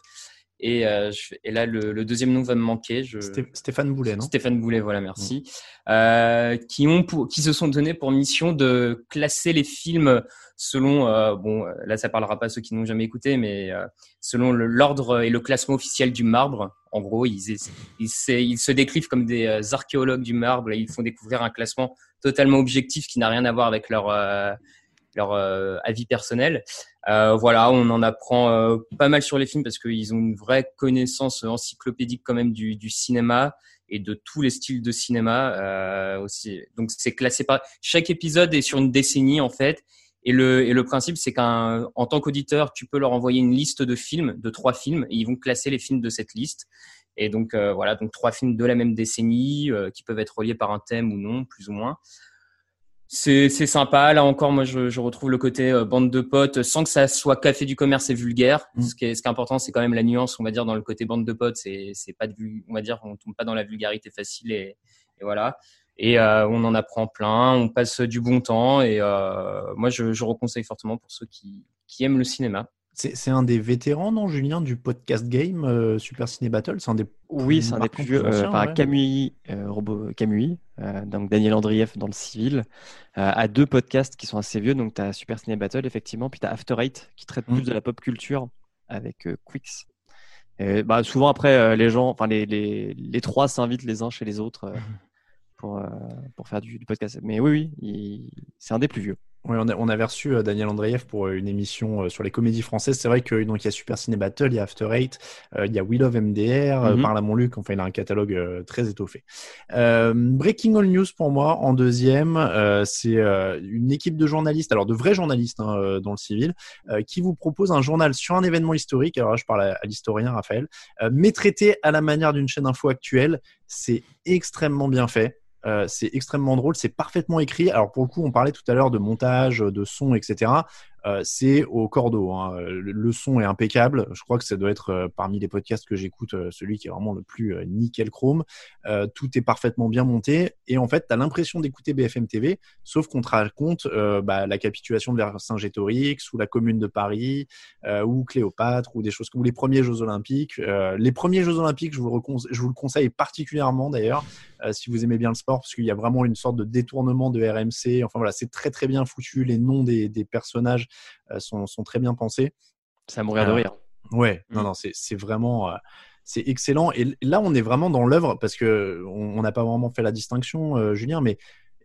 et, euh, je- et là le, le deuxième nom va me manquer. Je... Sté- Stéphane Boulet, non? Stéphane Boulet, voilà, merci. Euh, qui ont pour, qui se sont donné pour mission de classer les films selon, euh, bon, euh, là ça parlera pas à ceux qui n'ont jamais écouté, mais euh, selon l'ordre et le classement officiel du marbre. En gros, ils, ils, se- ils se décrivent comme des euh, archéologues du marbre et ils font découvrir un classement totalement objectif qui n'a rien à voir avec leur euh, leur euh, avis personnel. Euh, voilà, on en apprend euh, pas mal sur les films parce qu'ils ont une vraie connaissance encyclopédique quand même du, du cinéma et de tous les styles de cinéma euh, aussi. Donc c'est classé par chaque épisode est sur une décennie en fait. Et le, et le principe, c'est qu'en tant qu'auditeur, tu peux leur envoyer une liste de films, de trois films, et ils vont classer les films de cette liste. Et donc euh, voilà, donc trois films de la même décennie euh, qui peuvent être reliés par un thème ou non, plus ou moins. C'est sympa. Là encore, moi, je, je retrouve le côté euh, bande de potes, sans que ça soit café du commerce et vulgaire. Mm. Ce qui est, ce qui est important, c'est quand même la nuance, on va dire, dans le côté bande de potes. C'est pas de, on va dire, on tombe pas dans la vulgarité facile et, et voilà. Et euh, on en apprend plein, on passe du bon temps et euh, moi, je, je reconseille fortement pour ceux qui, qui aiment le cinéma. C'est un des vétérans, non, Julien, du podcast game euh, Super Ciné Battle? C'est un des Oui, c'est un des plus vieux. euh, ouais. Euh, euh, donc Daniel Andrieff dans le civil, a deux podcasts qui sont assez vieux. Donc, tu as Super Ciné Battle, effectivement, puis tu as After Eight qui traite Mm. plus de la pop culture avec Quicks. Et, bah, souvent, après, les gens, enfin, les, les, les trois s'invitent les uns chez les autres euh, pour, pour faire du, du podcast. Mais oui, oui, c'est un des plus vieux. Oui, on, a- on avait reçu euh, Daniel Andreev pour euh, une émission euh, sur les comédies françaises. C'est vrai que donc il y a Super Ciné Battle, il y a After Eight, euh, il y a We Love MDR, euh, Mhm. Parle à mon Luc. Enfin, il a un catalogue très étoffé. Breaking All News pour moi en deuxième, c'est une équipe de journalistes, alors de vrais journalistes hein, dans le civil, qui vous propose un journal sur un événement historique. Alors là, je parle à, à l'historien Raphaël, mais traité à la manière d'une chaîne info actuelle. C'est extrêmement bien fait. Euh, c'est extrêmement drôle, c'est parfaitement écrit. Alors pour le coup, on parlait tout à l'heure de montage, de son, etc. Euh, c'est au cordeau. hein. Le, son est impeccable. Je crois que ça doit être euh, parmi les podcasts que j'écoute euh, celui qui est vraiment le plus nickel chrome. Tout est parfaitement bien monté et en fait, tu as l'impression d'écouter BFM TV, sauf qu'on te raconte bah, la capitulation de Vercingétorix ou la Commune de Paris ou Cléopâtre ou des choses ou les premiers Jeux Olympiques. Les premiers Jeux Olympiques, je vous, le conseille particulièrement d'ailleurs si vous aimez bien le sport, parce qu'il y a vraiment une sorte de détournement de RMC. Enfin voilà, c'est très très bien foutu. Les noms des, personnages sont, sont très bien pensés. À mourir de Euh, rire. Ouais, non, Mm. non, c'est vraiment. euh, c'est excellent. Et là, on est vraiment dans l'œuvre parce que on n'a pas vraiment fait la distinction, euh, Julien, mais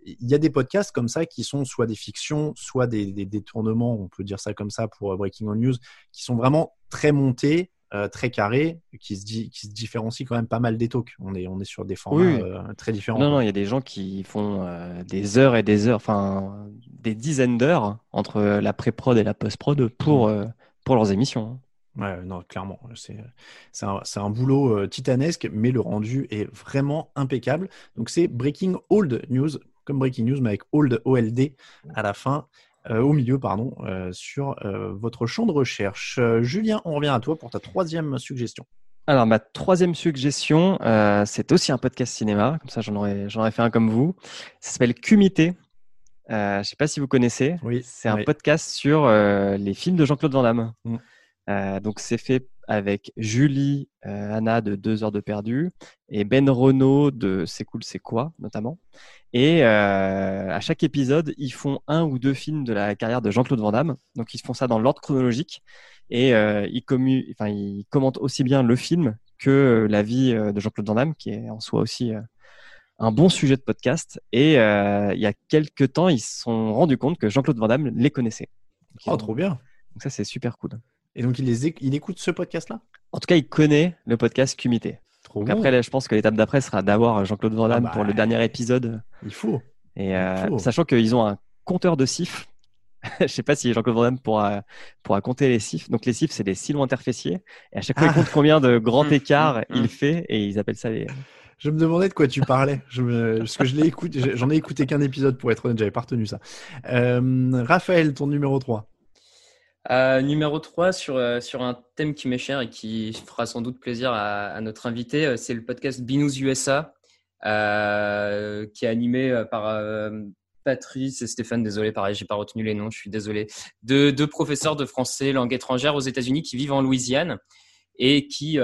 il y a des podcasts comme ça qui sont soit des fictions, soit des, détournements, on peut dire ça comme ça pour euh, Breaking On News, qui sont vraiment très montés, euh, très carrés, qui se, di- qui se différencient quand même pas mal des talks. On est, on est sur des formats Oui, euh, très différents. Non, non, il y a des gens qui font euh, des heures et des heures, enfin des dizaines d'heures entre la pré-prod et la post-prod pour, euh, pour leurs émissions. Ouais, non, clairement, c'est un, c'est un boulot euh, titanesque, mais le rendu est vraiment impeccable. Donc c'est Breaking Old News, comme Breaking News, mais avec Old OLD à la fin. Euh, au milieu, pardon, euh, sur euh, votre champ de recherche. Julien, on revient à toi pour ta troisième suggestion. Alors, ma troisième suggestion, c'est aussi un podcast cinéma. Comme ça, j'en aurais, j'en aurais fait un comme vous. Ça s'appelle Cumité. Je ne sais pas si vous connaissez. Oui, C'est un podcast sur les films de Jean-Claude Van Damme. Mm. Euh, donc, c'est fait avec Julie euh, Anna de Deux heures de perdu et Ben Renault de C'est cool, c'est quoi, notamment. Et euh, à chaque épisode, ils font un ou deux films de la carrière de Jean-Claude Van Damme. Donc, ils font ça dans l'ordre chronologique et ils, commu- enfin, ils commentent aussi bien le film que la vie de Jean-Claude Van Damme, qui est en soi aussi un bon sujet de podcast. Et il y a quelques temps, ils se sont rendus compte que Jean-Claude Van Damme les connaissait. Donc, Oh, ont- trop bien. donc ça, c'est super cool. Et donc, il, les éc- il écoute ce podcast-là? En tout cas, il connaît le podcast Cumité. Trop Donc bon. après, là, je pense que l'étape d'après sera d'avoir Jean-Claude Van Damme Ah bah, pour le dernier épisode. Il faut. Et euh, faut. sachant qu'ils ont un compteur de sif. je sais pas si Jean-Claude Van Damme pourra, pourra compter les sifs. Donc les sifs, c'est des sillons interféciés. Et à chaque fois, Ah. il compte combien de grands Hum, écarts hum, il hum. fait. Et ils appellent ça les... Je me demandais de quoi tu parlais. Je me... Parce que je l'ai écouté, j'en ai écouté qu'un épisode pour être honnête, j'avais pas retenu ça. Euh, Raphaël, ton numéro 3. Euh, numéro 3, sur, euh, sur un thème qui m'est cher et qui fera sans doute plaisir à, à notre invité, euh, c'est le podcast Binous USA, euh, qui est animé par Patrice et Stéphane, désolé, pareil, j'ai pas retenu les noms, je suis désolé, deux, deux professeurs de français langue étrangère aux États-Unis qui vivent en Louisiane et qui,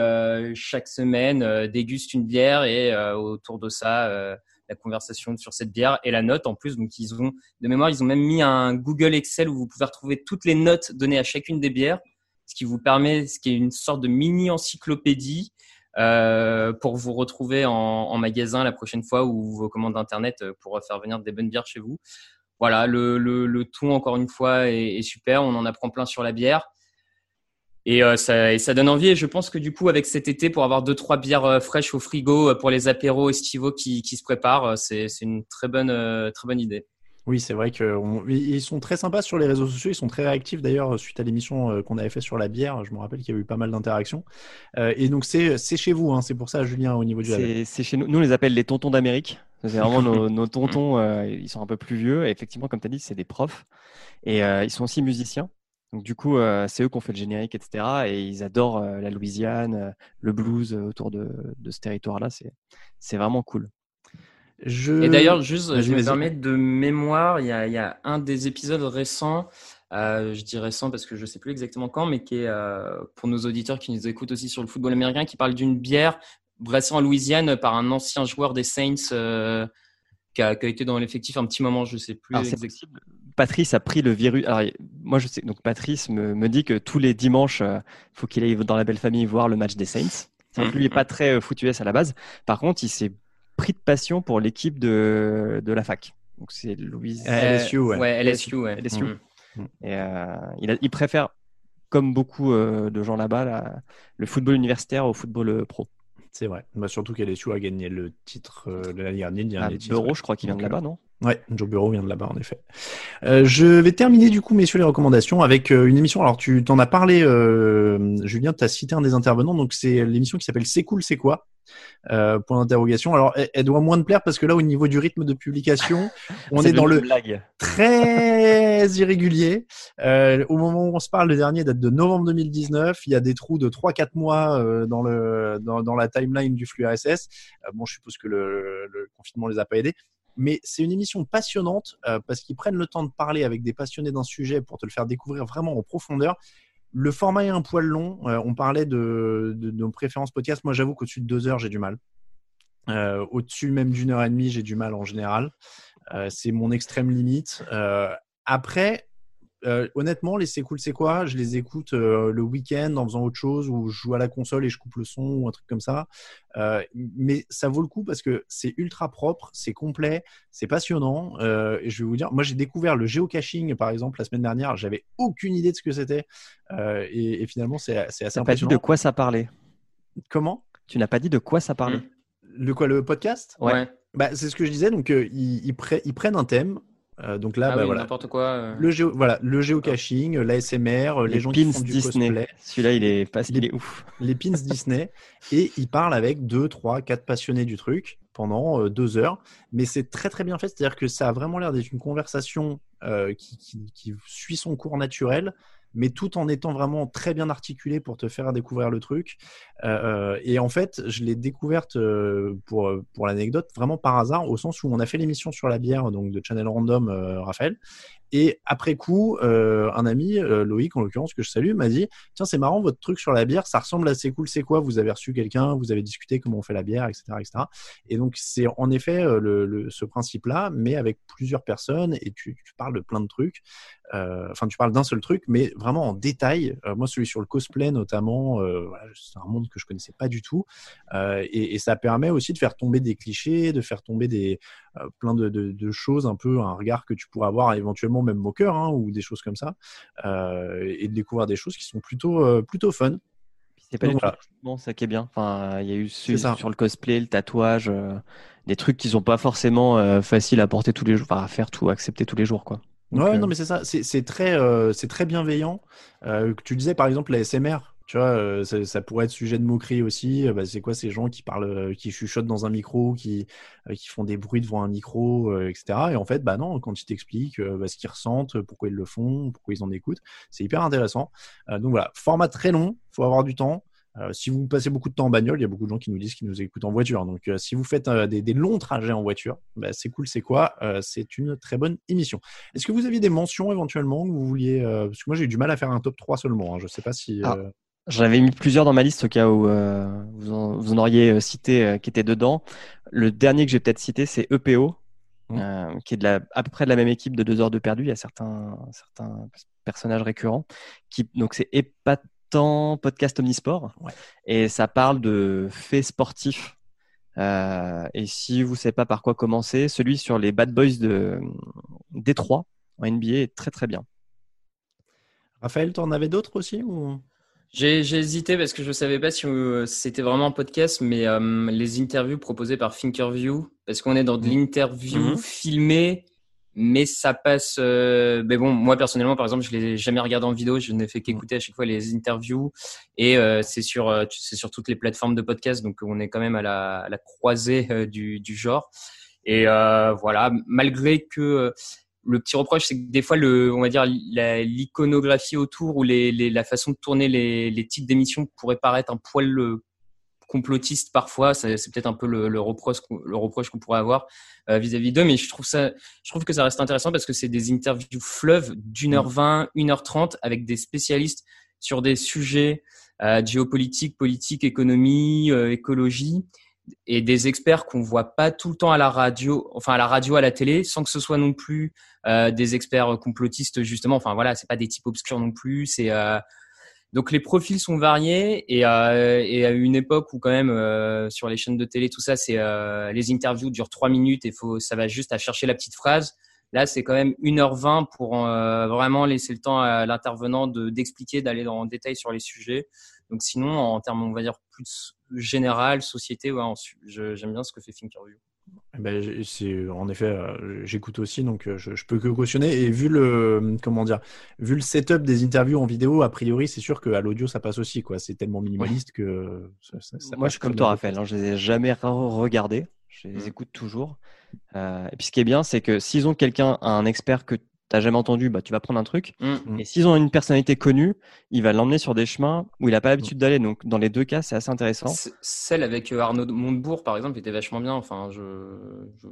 chaque semaine, dégustent une bière et autour de ça, la conversation sur cette bière et la note en plus. Donc, ils ont, de mémoire, ils ont même mis un Google Excel où vous pouvez retrouver toutes les notes données à chacune des bières, ce qui vous permet, ce qui est une sorte de mini encyclopédie euh, pour vous retrouver en, magasin la prochaine fois ou vos commandes internet euh, pour faire venir des bonnes bières chez vous. Voilà, le, le, tout encore une fois est super. On en apprend plein sur la bière. Et, euh, ça, et ça donne envie. Et je pense que du coup, avec cet été, pour avoir deux trois bières euh, fraîches au frigo euh, pour les apéros estivaux qui, qui se préparent, euh, c'est c'est une très bonne euh, très bonne idée. Oui, c'est vrai qu'ils sont très sympas sur les réseaux sociaux. Ils sont très réactifs d'ailleurs suite à l'émission euh, qu'on avait fait sur la bière. Je me rappelle qu'il y a eu pas mal d'interactions. Euh, et donc c'est c'est chez vous, hein, c'est pour ça, Julien, au niveau du. C'est c'est chez nous. Nous, on les appelle les tontons d'Amérique. C'est vraiment nos, nos tontons. euh, ils sont un peu plus vieux. Et effectivement, comme tu as dit, c'est des profs. Et euh, ils sont aussi musiciens. Donc, du coup, euh, c'est eux qui ont fait le générique, etc. Et ils adorent euh, la Louisiane, euh, le blues autour de, de ce territoire-là. C'est c'est vraiment cool. Je... Et d'ailleurs, juste, Vas-y, je me permets de mémoire, il y a, il y a un des épisodes récents, euh, je dis récent parce que je sais plus exactement quand, mais qui est euh, pour nos auditeurs qui nous écoutent aussi sur le football américain, qui parle d'une bière brassée en Louisiane par un ancien joueur des Saints euh, qui, a, qui a été dans l'effectif un petit moment, je sais plus Alors, c'est exactement. Patrice a pris le virus. Alors, moi, je sais. Donc, Patrice me, me dit que tous les dimanches, il faut qu'il aille dans la belle famille voir le match des Saints. Vrai que lui, il n'est pas très euh, foot US à la base. Par contre, il s'est pris de passion pour l'équipe de, de la fac. Donc, c'est Louise. Euh, LSU, ouais. Ouais, LSU, ouais. LSU. Mhm. Et, euh, il, a- il préfère, comme beaucoup euh, de gens là-bas, le football universitaire au football euh, pro. C'est vrai. Bah, surtout qu'LSU a gagné le titre euh, de l'année dernière. le dernier titre, Bureau, ouais. je crois qu'il vient de là-bas, non? Ouais, Joe Bureau vient de là-bas, en effet. Euh, je vais terminer, du coup, messieurs, les recommandations avec euh, une émission. Alors, tu t'en as parlé, euh, Julien, tu as cité un des intervenants. Donc, c'est l'émission qui s'appelle C'est cool, c'est quoi? Euh, Point d'interrogation. Alors, elle, elle doit moins te plaire parce que là, au niveau du rythme de publication, on est dans le blague. très irrégulier. Euh, au moment où on se parle, le dernier date de novembre 2019. Il y a des trous de 3-4 mois euh, dans, le, dans, dans la timeline du flux RSS. Euh, bon, je suppose que le, le confinement les a pas aidés. Mais c'est une émission passionnante euh, parce qu'ils prennent le temps de parler avec des passionnés d'un sujet pour te le faire découvrir vraiment en profondeur. Le format est un poil long. Euh, on parlait de, nos préférences podcast. Moi, j'avoue qu'au-dessus de deux heures, j'ai du mal. Euh, au-dessus même d'une heure et demie, j'ai du mal en général. C'est mon extrême limite. Après, euh, honnêtement, les c'est cool, c'est quoi Je les écoute euh, le week-end en faisant autre chose ou je joue à la console et je coupe le son ou un truc comme ça. Euh, mais ça vaut le coup parce que c'est ultra propre, c'est complet, c'est passionnant. Et je vais vous dire, moi j'ai découvert le géocaching par exemple la semaine dernière. J'avais aucune idée de ce que c'était et, et finalement c'est assez Tu n'as pas dit impressionnant. de quoi ça parlait? Comment? Tu n'as pas dit de quoi ça parlait? Le quoi le podcast? Ouais. Bah c'est ce que je disais. Donc euh, ils, ils, pre- ils prennent un thème. Euh, donc là, Ah bah, oui, voilà. n'importe quoi. euh. Le géo, voilà, le géocaching, l'ASMR, les, Les gens qui pins font du Disney. cosplay, Celui-là, il est, pas, Les- il est ouf. les pins Disney, et ils parlent avec deux, trois, quatre passionnés du truc pendant euh, deux heures. Mais c'est très très bien fait, c'est-à-dire que ça a vraiment l'air d'être une conversation euh, qui, qui, qui suit son cours naturel mais tout en étant vraiment très bien articulé pour te faire découvrir le truc. Euh, et en fait, je l'ai découverte euh, pour, pour l'anecdote vraiment par hasard, au sens où on a fait l'émission sur la bière, donc de Channel Random, euh, Raphaël. Et après coup, euh, un ami, euh, Loïc en l'occurrence, que je salue, m'a dit Tiens, c'est marrant, votre truc sur la bière, ça ressemble à c'est cool, c'est quoi? Vous avez reçu quelqu'un, vous avez discuté comment on fait la bière, etc. etc. Et donc, c'est en effet euh, le, ce principe-là, mais avec plusieurs personnes et tu parles de plein de trucs. Enfin, tu parles d'un seul truc, mais vraiment en détail. moi, celui sur le cosplay, notamment, voilà, c'est un monde que je connaissais pas du tout. Et, et, ça permet aussi de faire tomber des clichés, de faire tomber des plein de, de, de choses, un peu un regard que tu pourrais avoir éventuellement même moqueur hein, ou des choses comme ça, euh, et de découvrir des choses qui sont plutôt, euh, plutôt fun. C'est pas Donc, du tout bon, ça qui est bien. Enfin, il y a eu sur, sur le cosplay, le tatouage, euh, des trucs qui sont pas forcément euh, faciles à porter tous les jours, enfin, à faire tout, à accepter tous les jours, quoi. Donc, ouais, non, mais c'est ça. C'est très, euh, c'est très bienveillant. tu disais par exemple la SMR. Tu vois, euh, ça, ça, pourrait être sujet de moquerie aussi. Bah, c'est quoi ces gens qui parlent, qui chuchotent dans un micro, qui, euh, qui font des bruits devant un micro, euh, etc. Et en fait, bah non, quand ils t'expliquent bah, ce qu'ils ressentent, pourquoi ils le font, pourquoi ils en écoutent, c'est hyper intéressant. donc voilà, format très long, faut avoir du temps. Euh, si vous passez beaucoup de temps en bagnole, il y a beaucoup de gens qui nous disent qu'ils nous écoutent en voiture. Donc, euh, si vous faites euh, des, des, longs trajets en voiture, bah, c'est cool, c'est quoi C'est une très bonne émission. Est-ce que vous aviez des mentions éventuellement que vous vouliez Parce que moi, j'ai eu du mal à faire un top 3 seulement. Hein. Je ne sais pas si. Ah. J'en avais mis plusieurs dans ma liste au cas où vous, en, vous, en, auriez cité qui étaient dedans. Le dernier que j'ai peut-être cité, c'est EPO, mmh. qui est de la, à peu près de la même équipe de deux heures de perdu. Il y a certains, certains personnages récurrents. Qui, donc c'est podcast omnisport. Ouais. Et ça parle de faits sportifs. et si vous ne savez pas par quoi commencer, celui sur les Bad Boys de Détroit en NBA est très très bien. Raphaël, tu en avais d'autres aussi ou... J'ai hésité parce que je ne savais pas si euh, c'était vraiment un podcast, mais euh, les interviews proposées par Thinkerview, parce qu'on est dans de mmh. l'interview mmh. filmée, mais ça passe. Euh, mais bon, moi personnellement, par exemple, je l'ai jamais regardé en vidéo, je n'ai fait qu'écouter à chaque fois les interviews, et euh, c'est sur euh, c'est sur toutes les plateformes de podcast, donc on est quand même à la, croisée du, genre. Et voilà, malgré que le petit reproche, c'est que des fois, le, on va dire, l'iconographie autour ou la façon de tourner les, les titres d'émissions pourrait paraître un poil euh, complotiste parfois. C'est peut-être un peu le, le, reproche, le reproche qu'on pourrait avoir euh, vis-à-vis d'eux, mais je trouve ça, je trouve que ça reste intéressant parce que c'est des interviews fleuves d'une heure vingt, une heure trente avec des spécialistes sur des sujets euh, géopolitique, politique, économie, euh, écologie et des experts qu'on voit pas tout le temps à la radio, enfin à la radio, à la télé, sans que ce soit non plus euh, des experts complotistes justement. Enfin voilà, c'est pas des types obscurs non plus. C'est euh... donc les profils sont variés et, euh, et, à une époque où quand même euh, sur les chaînes de télé tout ça, c'est euh, les interviews durent trois minutes et faut ça va juste à chercher la petite phrase. Là, c'est quand même 1h20 pour euh, vraiment laisser le temps à l'intervenant d'expliquer, d'aller le détail sur les sujets. Donc sinon, en termes, on va dire, plus général, société, ouais, j'aime bien ce que fait Thinkerview. Eh ben, c'est en effet, euh, j'écoute aussi, donc euh, je, je, peux que cautionner. Et vu le comment dire, vu le setup des interviews en vidéo, a priori, c'est sûr qu'à l'audio ça passe aussi. quoi. C'est tellement minimaliste que. Ça, ça, ça Moi, je suis comme toi, Raphaël. Hein, je les ai jamais regardés. Je les mmh. écoute toujours. Euh, et puis ce qui est bien, c'est que s'ils ont quelqu'un, un expert que t'as jamais entendu, bah, tu vas prendre un truc. Mmh. Et s'ils ont une personnalité connue, il va l'emmener sur des chemins où il n'a pas l'habitude d'aller. Donc, dans les deux cas, c'est assez intéressant. Celle avec euh, Arnaud Montebourg, par exemple, était vachement bien. Enfin, je, je...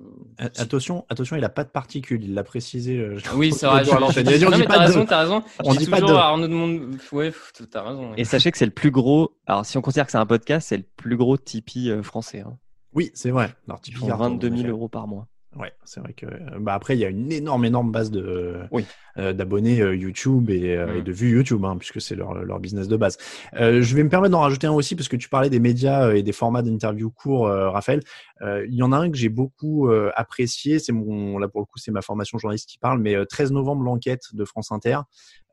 Attention, attention, il n'a pas de particules. Il l'a précisé. Euh, oui, c'est vrai. Je... Non, mais t'as raison, t'as raison. On dit toujours pas de... Arnaud de Montebourg. Ouais, t'as raison. Et sachez que c'est le plus gros. Alors, si on considère que c'est un podcast, c'est le plus gros Tipeee euh, français. Hein. Oui, c'est vrai. Alors, Tipeee 22 000 euros par mois. Ouais, c'est vrai que bah après il y a une énorme énorme base de oui. Euh, d'abonnés euh, YouTube et, euh, mmh. et, de vues YouTube hein, puisque c'est leur, leur business de base. Je vais me permettre d'en rajouter un aussi parce que tu parlais des médias et des formats d'interview courts, Raphaël. il y en a un que j'ai beaucoup apprécié, c'est mon là pour le coup c'est ma formation journaliste qui parle, mais 13 novembre l'enquête de France Inter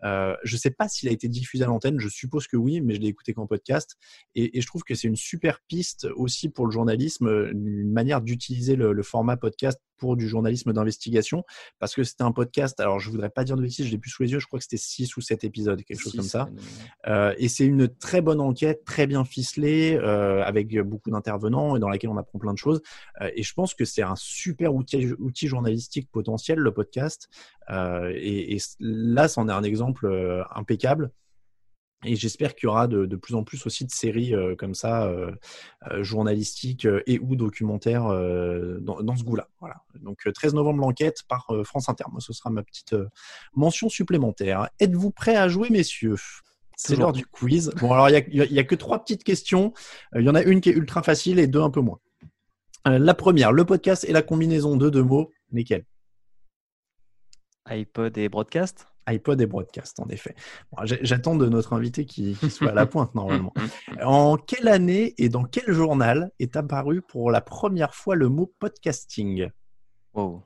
Euh, je sais pas s'il a été diffusé à l'antenne, je suppose que oui, mais je l'ai écouté qu'en podcast. Et, et, je trouve que c'est une super piste aussi pour le journalisme, une manière d'utiliser le, le, format podcast pour du journalisme d'investigation, parce que c'était un podcast, alors je voudrais pas dire de bêtises, je l'ai plus sous les yeux, je crois que c'était 6 ou 7 épisodes, quelque chose comme ça. Euh, et c'est une très bonne enquête, très bien ficelée, euh, avec beaucoup d'intervenants et dans laquelle on apprend plein de choses. Euh, et je pense que c'est un super outil, outil journalistique potentiel, le podcast. Et, et, là, c'en est un exemple impeccable. Et j'espère qu'il y aura de, de, plus en plus aussi de séries euh, comme ça, euh, euh, journalistiques et ou documentaires dans, dans, ce goût-là. Voilà. Donc 13 novembre l'enquête par France Inter. Moi, ce sera ma petite mention supplémentaire. Êtes-vous prêts à jouer, messieurs? C'est l'heure du quiz. Bon, alors il y, y a, que trois petites questions. Il y en a une qui est ultra facile et deux un peu moins. la première, le podcast et la combinaison de deux mots, lesquels? iPod et broadcast? iPod et broadcast, en effet. Bon, J'attends de notre invité qui, qui soit à la pointe, normalement. En quelle année et dans quel journal est apparu pour la première fois le mot podcasting? Oh.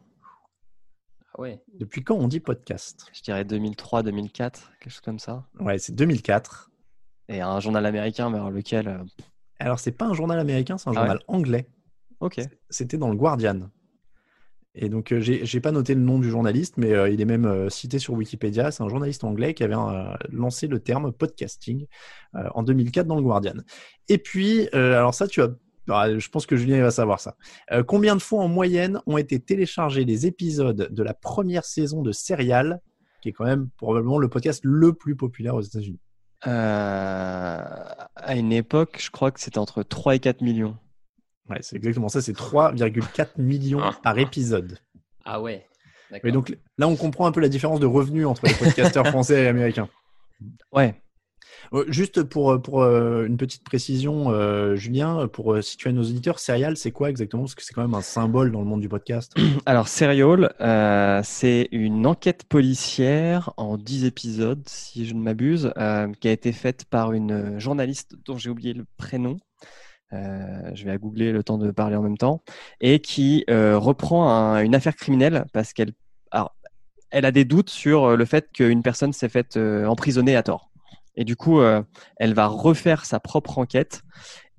ah ouais. Depuis quand on dit podcast? Je dirais 2003, 2004, quelque chose comme ça. Ouais, c'est 2004. Et un journal américain vers lequel. euh, Alors, c'est pas un journal américain, c'est un Ah journal anglais. Ok. C'était dans le Guardian. Et donc, euh, j'ai pas noté le nom du journaliste, mais euh, il est même euh, cité sur Wikipédia. C'est un journaliste anglais qui avait lancé le terme podcasting en 2004 dans le Guardian. Et puis, alors ça, tu as. ah, je pense que Julien va savoir ça. Combien de fois en moyenne ont été téléchargés les épisodes de la première saison de Serial, qui est quand même probablement le podcast le plus populaire aux États-Unis? À une époque, je crois que c'était entre 3 et 4 millions. Ouais, c'est exactement ça. C'est 3,4 millions par épisode. Ah ouais. Et donc là, on comprend un peu la différence de revenus entre les podcasteurs français et américains. Ouais. Euh, Juste pour, pour euh, une petite précision, euh, Julien, pour euh, situer nos auditeurs, Serial, c'est quoi exactement? Parce que c'est quand même un symbole dans le monde du podcast. Alors, Serial, euh, c'est une enquête policière en 10 épisodes, si je ne m'abuse, euh, qui a été faite par une journaliste dont j'ai oublié le prénom. Euh, je vais à googler le temps de parler en même temps, et qui euh, reprend un- une affaire criminelle parce qu'elle elle a des doutes sur le fait qu'une personne s'est faite euh, emprisonner à tort. Et du coup, euh, elle va refaire sa propre enquête.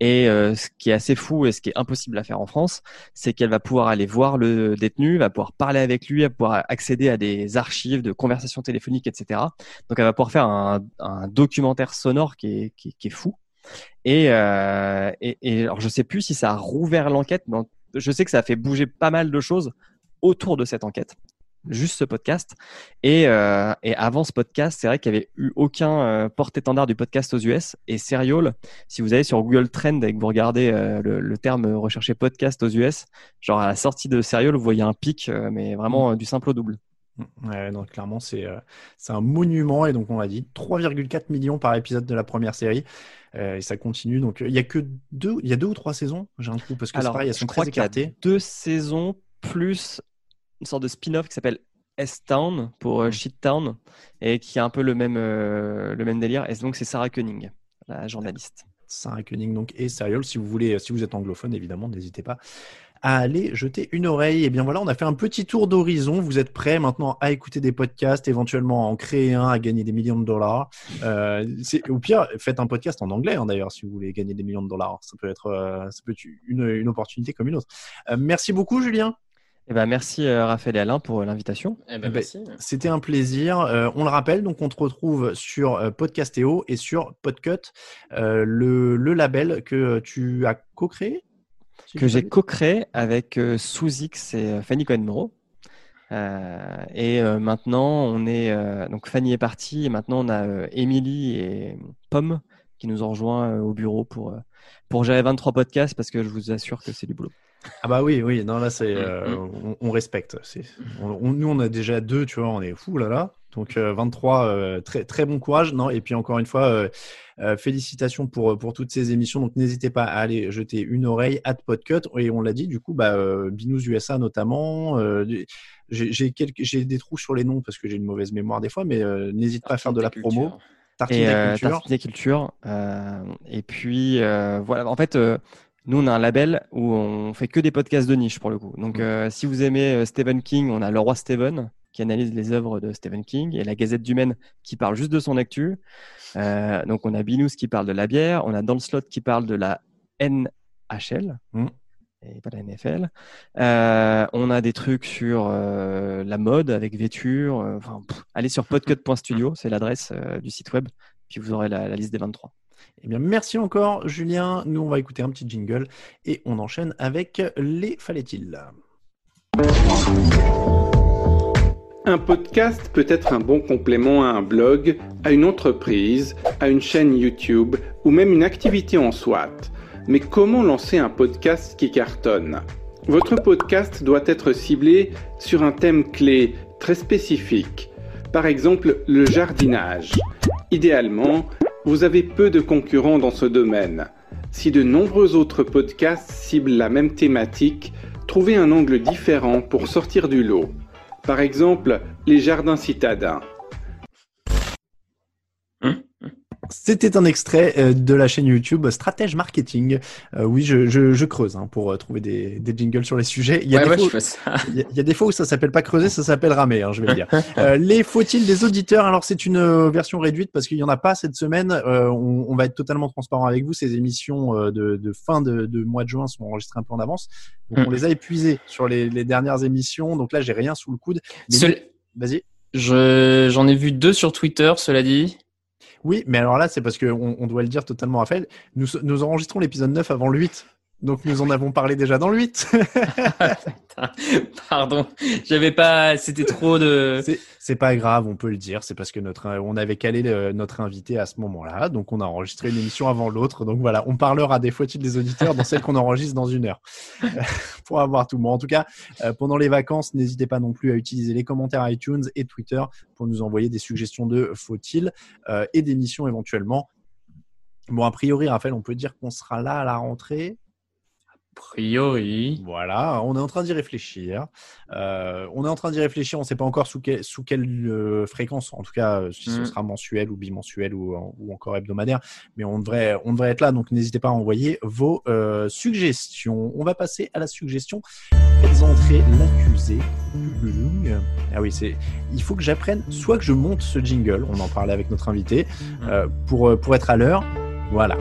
Et euh, ce qui est assez fou et ce qui est impossible à faire en France, c'est qu'elle va pouvoir aller voir le détenu, va pouvoir parler avec lui, va pouvoir accéder à des archives de conversations téléphoniques, etc. Donc, elle va pouvoir faire un, un documentaire sonore qui est, qui, qui est fou. Et, euh, et, et alors, je sais plus si ça a rouvert l'enquête, mais je sais que ça a fait bouger pas mal de choses autour de cette enquête. Juste ce podcast. Et, euh, avant ce podcast, c'est vrai qu'il n'y avait eu aucun euh, porte-étendard du podcast aux US. Et Serial, si vous allez sur Google Trend et que vous regardez euh, le, le terme recherché podcast aux US, genre à la sortie de Serial, vous voyez un pic, mais vraiment du simple au double. Ouais, donc clairement, c'est euh, un monument. Et donc, on l'a dit, 3,4 millions par épisode de la première série. Euh, et ça continue. Donc, il y a que deux, il y a deux ou trois saisons. J'ai un trou parce que c'est pareil, elles sont très qu'il y a écartées. deux saisons plus une sorte de spin-off qui s'appelle S-Town pour euh, Shit-Town et qui a un peu le même, euh, le même délire. Et donc, c'est Sarah Koenig, la journaliste. Sarah Koenig donc et Serial. Si vous voulez, si vous êtes anglophone, évidemment, n'hésitez pas à aller jeter une oreille. Et bien voilà, on a fait un petit tour d'horizon. Vous êtes prêts maintenant à écouter des podcasts, éventuellement à en créer un, à gagner des millions de dollars. Euh, au pire, faites un podcast en anglais hein, d'ailleurs si vous voulez gagner des millions de dollars. Ça peut être, euh, ça peut être une, une opportunité comme une autre. Euh, merci beaucoup, Julien. Et ben, merci euh, Raphaël et Alain pour euh, l'invitation. Eh ben, Eh ben, merci. C'était un plaisir. Euh, on le rappelle, donc on te retrouve sur euh, Podcastéo et sur Podcut, euh, le, le label que tu as co-créé. Que j'ai co-créé avec euh, Sous-X et euh, Fanny Cohen-Moreau. Euh, et euh, maintenant, on est euh, donc Fanny est partie et maintenant on a euh, Émilie et Pomme qui nous ont rejoints euh, au bureau pour euh, pour gérer 23 podcasts parce que je vous assure que c'est du boulot. Ah bah oui, oui, non là c'est, euh, on, on respecte. C'est, on, on- nous on a déjà deux, tu vois, on est fou là là. Donc euh, 23, euh, très très bon courage, non Et puis encore une fois, euh, euh, félicitations pour pour toutes ces émissions. Donc n'hésitez pas à aller jeter une oreille à Podcut et on l'a dit du coup, bah euh, Binous USA notamment. euh, j'ai quelques, des trous sur les noms parce que j'ai une mauvaise mémoire des fois, mais euh, n'hésite pas à faire de la promo. Tartine et euh, culture. Tartine et Culture. euh, et puis euh, voilà, en fait, euh, nous on a un label où on fait que des podcasts de niche pour le coup. Donc Mm. euh, si vous aimez euh, Stephen King, on a Le Roi Stephen qui analyse les œuvres de Stephen King, et la Gazette du Maine qui parle juste de son actu. Euh, donc on a Binous qui parle de la bière, on a Dans le slot qui parle de la NHL. Mm. Et pas la NFL. Euh, on a des trucs sur euh, la mode avec vêture. Enfin, pff, allez sur podcut.studio, c'est l'adresse du site web. Puis vous aurez la, la liste des 23. Eh bien, merci encore, Julien. Nous, on va écouter un petit jingle et on enchaîne avec les fallait-il? Un podcast peut être un bon complément à un blog, à une entreprise, à une chaîne YouTube ou même une activité en soi. Mais comment lancer un podcast qui cartonne? Votre podcast doit être ciblé sur un thème clé très spécifique. Par exemple, le jardinage. Idéalement, vous avez peu de concurrents dans ce domaine. Si de nombreux autres podcasts ciblent la même thématique, trouvez un angle différent pour sortir du lot. Par exemple, les jardins citadins. C'était un extrait euh, de la chaîne YouTube Stratège Marketing. Euh, oui, je, je, je creuse hein, pour euh, trouver des, des jingles sur les sujets. Il y a, Ouais, des, ouais, fois, il y a- des où ça s'appelle pas creuser, ça s'appelle ramer, hein, je vais le dire. Euh, les faut-il des auditeurs? Alors c'est une euh, version réduite parce qu'il y en a pas cette semaine. Euh, on, on va être totalement transparent avec vous. Ces émissions de, de fin de, de mois de juin sont enregistrées un peu en avance. Donc Mm. on les a épuisées sur les, les dernières émissions. Donc là j'ai rien sous le coude. Seul- Vas-y. Je, j'en ai vu deux sur Twitter, cela dit. Oui, mais alors là, c'est parce qu'on on doit le dire totalement, Raphaël. Nous, nous enregistrons l'épisode 9 avant le 8. Donc nous en avons parlé déjà dans le 8. Pardon, j'avais pas. C'était trop de. C'est- pas grave, on peut le dire. C'est parce que notre, on avait calé le- notre invité à ce moment-là. Donc on a enregistré une émission avant l'autre. Donc voilà, on parlera des fois-il des auditeurs dans celle qu'on enregistre dans une heure. pour avoir tout. Bon, en tout cas, euh, pendant les vacances, n'hésitez pas non plus à utiliser les commentaires iTunes et Twitter pour nous envoyer des suggestions de faut-il euh, et d'émissions éventuellement. Bon, a priori, Raphaël, on peut dire qu'on sera là à la rentrée. Priori. Voilà, on est en train d'y réfléchir. Euh, on est en train d'y réfléchir. On ne sait pas encore sous, quel- sous quelle euh, fréquence, en tout cas, euh, si ce Mm. sera mensuel ou bimensuel ou, ou encore hebdomadaire. Mais on devrait, on devrait être là. Donc n'hésitez pas à envoyer vos suggestions. On va passer à la suggestion. Faites entrer l'accusé. Ah oui, c'est. Il faut que j'apprenne. Soit que je monte ce jingle. On en parlait avec notre invité euh, pour pour être à l'heure. Voilà.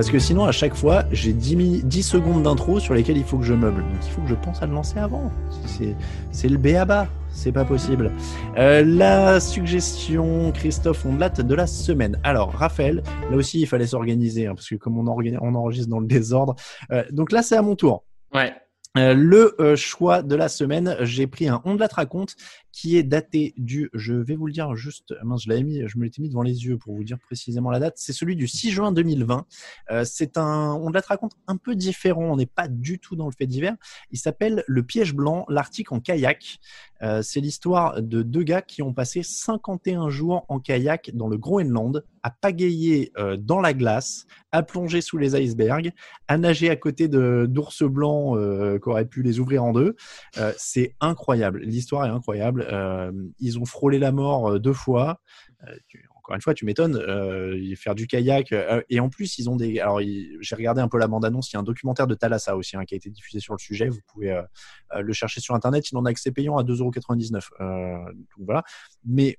Parce que sinon, à chaque fois, j'ai 10, mi- 10 secondes d'intro sur lesquelles il faut que je meuble. Donc il faut que je pense à le lancer avant. C'est- le B à bas. C'est pas possible. Euh, la suggestion, Christophe Ondelat, de la semaine. Alors, Raphaël, là aussi, il fallait s'organiser, hein, parce que comme on, enregistre dans le désordre. Euh, donc là, c'est à mon tour. Ouais. Euh, le euh, choix de la semaine, j'ai pris un On de la te raconte qui est daté du, je vais vous le dire juste, mince, je l'avais mis, je me l'étais mis devant les yeux pour vous dire précisément la date. C'est celui du 6 juin 2020. Euh, c'est un On la te raconte un peu différent. On n'est pas du tout dans le fait divers. Il s'appelle Le piège blanc, l'Arctique en kayak. Euh, c'est l'histoire de deux gars qui ont passé 51 jours en kayak dans le Groenland, à pagayer euh, dans la glace, à plonger sous les icebergs, à nager à côté d'ours blancs euh, qui auraient pu les ouvrir en deux. C'est incroyable. L'histoire est incroyable. Euh, ils ont frôlé la mort euh, deux fois. Euh, encore une fois, tu m'étonnes. Faire du kayak et en plus ils ont des. Alors j'ai regardé un peu la bande annonce. Il y a un documentaire de Thalassa aussi hein, qui a été diffusé sur le sujet. Vous pouvez le chercher sur internet. Il en a accès payant à 2,99€. Euh, donc voilà. Mais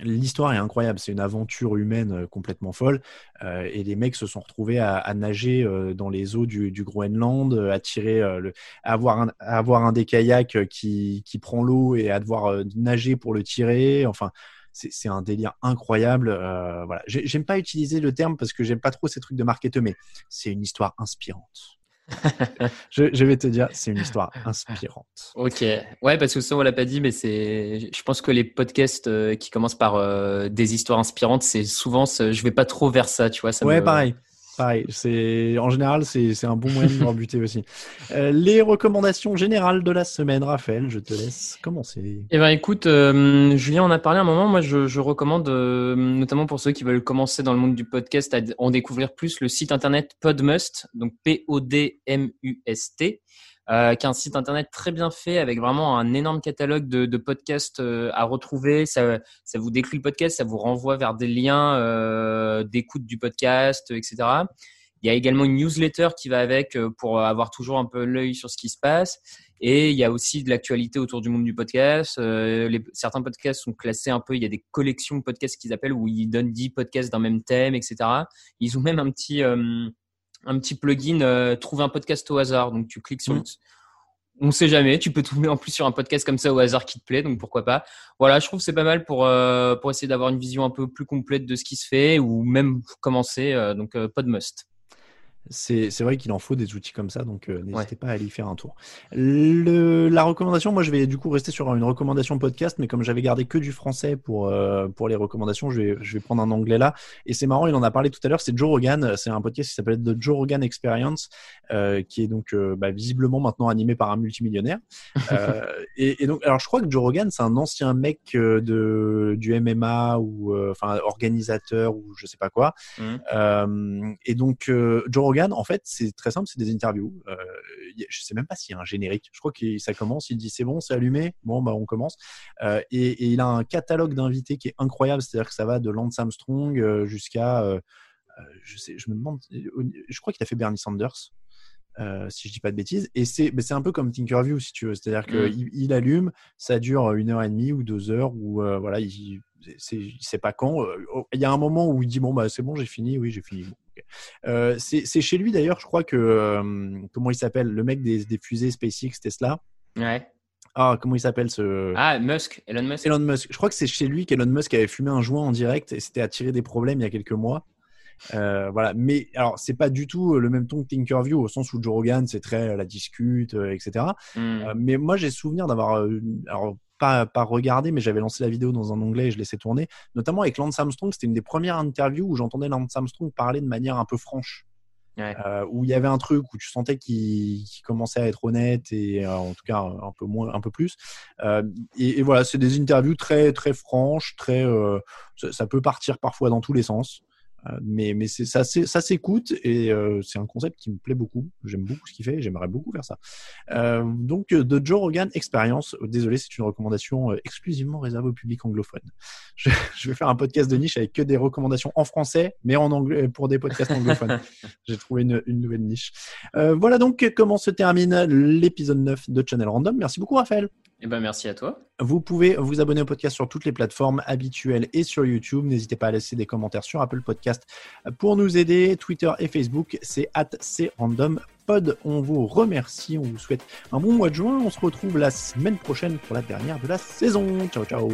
L'histoire est incroyable, c'est une aventure humaine euh, complètement folle. Euh, et les mecs se sont retrouvés à, nager euh, dans les eaux du, Groenland, à tirer, à avoir un, avoir un des kayaks qui, qui prend l'eau et à devoir nager pour le tirer. Enfin, c'est un délire incroyable. Voilà, J'ai- j'aime pas utiliser le terme parce que j'aime pas trop ces trucs de marketeux, mais c'est une histoire inspirante. Je, je vais te dire, c'est une histoire inspirante. Ok. Ouais, parce que ça, on l'a pas dit, mais c'est. Je pense que les podcasts euh, qui commencent par euh, des histoires inspirantes, c'est souvent. Je vais pas trop vers ça, tu vois. Ça ouais, me- pareil. En général c'est un bon moyen de rebuter aussi. Euh, les recommandations générales de la semaine, Raphaël, je te laisse commencer. Eh ben écoute, euh, Julien en a parlé un moment. Moi, je, recommande, euh, notamment pour ceux qui veulent commencer dans le monde du podcast, à d- en découvrir plus le site internet Podmust, donc P-O-D-M-U-S-T, euh, qui est un site internet très bien fait avec vraiment un énorme catalogue de, podcasts euh, à retrouver. Ça, ça vous décrit le podcast, ça vous renvoie vers des liens euh, d'écoute du podcast, etc. Il y a également une newsletter qui va avec pour avoir toujours un peu l'œil sur ce qui se passe. Et il y a aussi de l'actualité autour du monde du podcast. les, certains podcasts sont classés un peu, il y a des collections de podcasts qu'ils appellent où ils donnent 10 podcasts d'un même thème, etc. Ils ont même un petit, un petit plugin Trouve un podcast au hasard. Donc tu cliques sur, mmh on sait jamais. Tu peux trouver en plus sur un podcast comme ça au hasard qui te plaît, donc pourquoi pas. Voilà, je trouve que c'est pas mal pour euh, pour essayer d'avoir une vision un peu plus complète de ce qui se fait ou même commencer. Euh, donc euh, pas de must c'est vrai qu'il en faut des outils comme ça, donc euh, n'hésitez pas à aller y faire un tour. Le, la recommandation, moi je vais du coup rester sur une recommandation podcast, mais comme j'avais gardé que du français pour, euh, pour les recommandations, je vais, je vais prendre un anglais là. Et c'est marrant, il en a parlé tout à l'heure, c'est Joe Rogan, c'est un podcast qui s'appelle The Joe Rogan Experience, euh, qui est donc bah, visiblement maintenant animé par un multimillionnaire. et, et, donc, alors je crois que Joe Rogan, c'est un ancien mec de, du MMA ou enfin organisateur ou je sais pas quoi. Mmh. et donc Joe en fait, c'est très simple, c'est des interviews. Euh, je sais même pas s'il y a un générique. Je crois que ça commence, il dit c'est bon, c'est allumé. Bon, bah on commence. Euh, et, il a un catalogue d'invités qui est incroyable. C'est-à-dire que ça va de Lance Armstrong euh, jusqu'à, euh, je sais, je me demande, je crois qu'il a fait Bernie Sanders. si je dis pas de bêtises. Et c'est c'est un peu comme Tinkerview, si tu veux. C'est-à-dire qu'il mmh. il allume, ça dure une heure et demie ou deux heures, ou voilà, il, il sait pas quand. Il y a un moment où il dit bon bah c'est bon, j'ai fini, oui j'ai fini. Euh, c'est chez lui d'ailleurs, je crois que euh, comment il s'appelle, le mec des, fusées SpaceX, Tesla? Ouais. Ah, comment il s'appelle ce Ah, Musk, Elon Musk. Elon Musk. Je crois que c'est chez lui qu'Elon Musk avait fumé un joint en direct et c'était attiré des problèmes il y a quelques mois. Euh, voilà, mais alors c'est pas du tout le même ton que Tinkerview au sens où Joe Rogan c'est très la discute, etc. Hmm. mais moi j'ai souvenir d'avoir, alors pas, pas regardé, mais j'avais lancé la vidéo dans un onglet et je laissais tourner, notamment avec Lance Armstrong. C'était une des premières interviews où j'entendais Lance Armstrong parler de manière un peu franche. Euh, où il y avait un truc où tu sentais qu'il commençait à être honnête et euh, en tout cas un peu moins, un peu plus. Euh, et, voilà, c'est des interviews très très franches, très ça, peut partir parfois dans tous les sens. Euh, mais mais c'est ça ça s'écoute et euh, c'est un concept qui me plaît beaucoup. J'aime beaucoup ce qu'il fait. J'aimerais beaucoup faire ça. Euh, donc de Joe Rogan Experience. Désolé, c'est une recommandation exclusivement réservée au public anglophone. Je, je, vais faire un podcast de niche avec que des recommandations en français, mais en anglais pour des podcasts anglophones. J'ai trouvé une, une, nouvelle niche. voilà donc comment se termine l'épisode 9 de Channel Random. Merci beaucoup Raphaël. Eh ben, merci à toi. Vous pouvez vous abonner au podcast sur toutes les plateformes habituelles et sur YouTube. N'hésitez pas à laisser des commentaires sur Apple Podcast pour nous aider. Twitter et Facebook, c'est at. On vous remercie, on vous souhaite un bon mois de juin. On se retrouve la semaine prochaine pour la dernière de la saison. Ciao, ciao.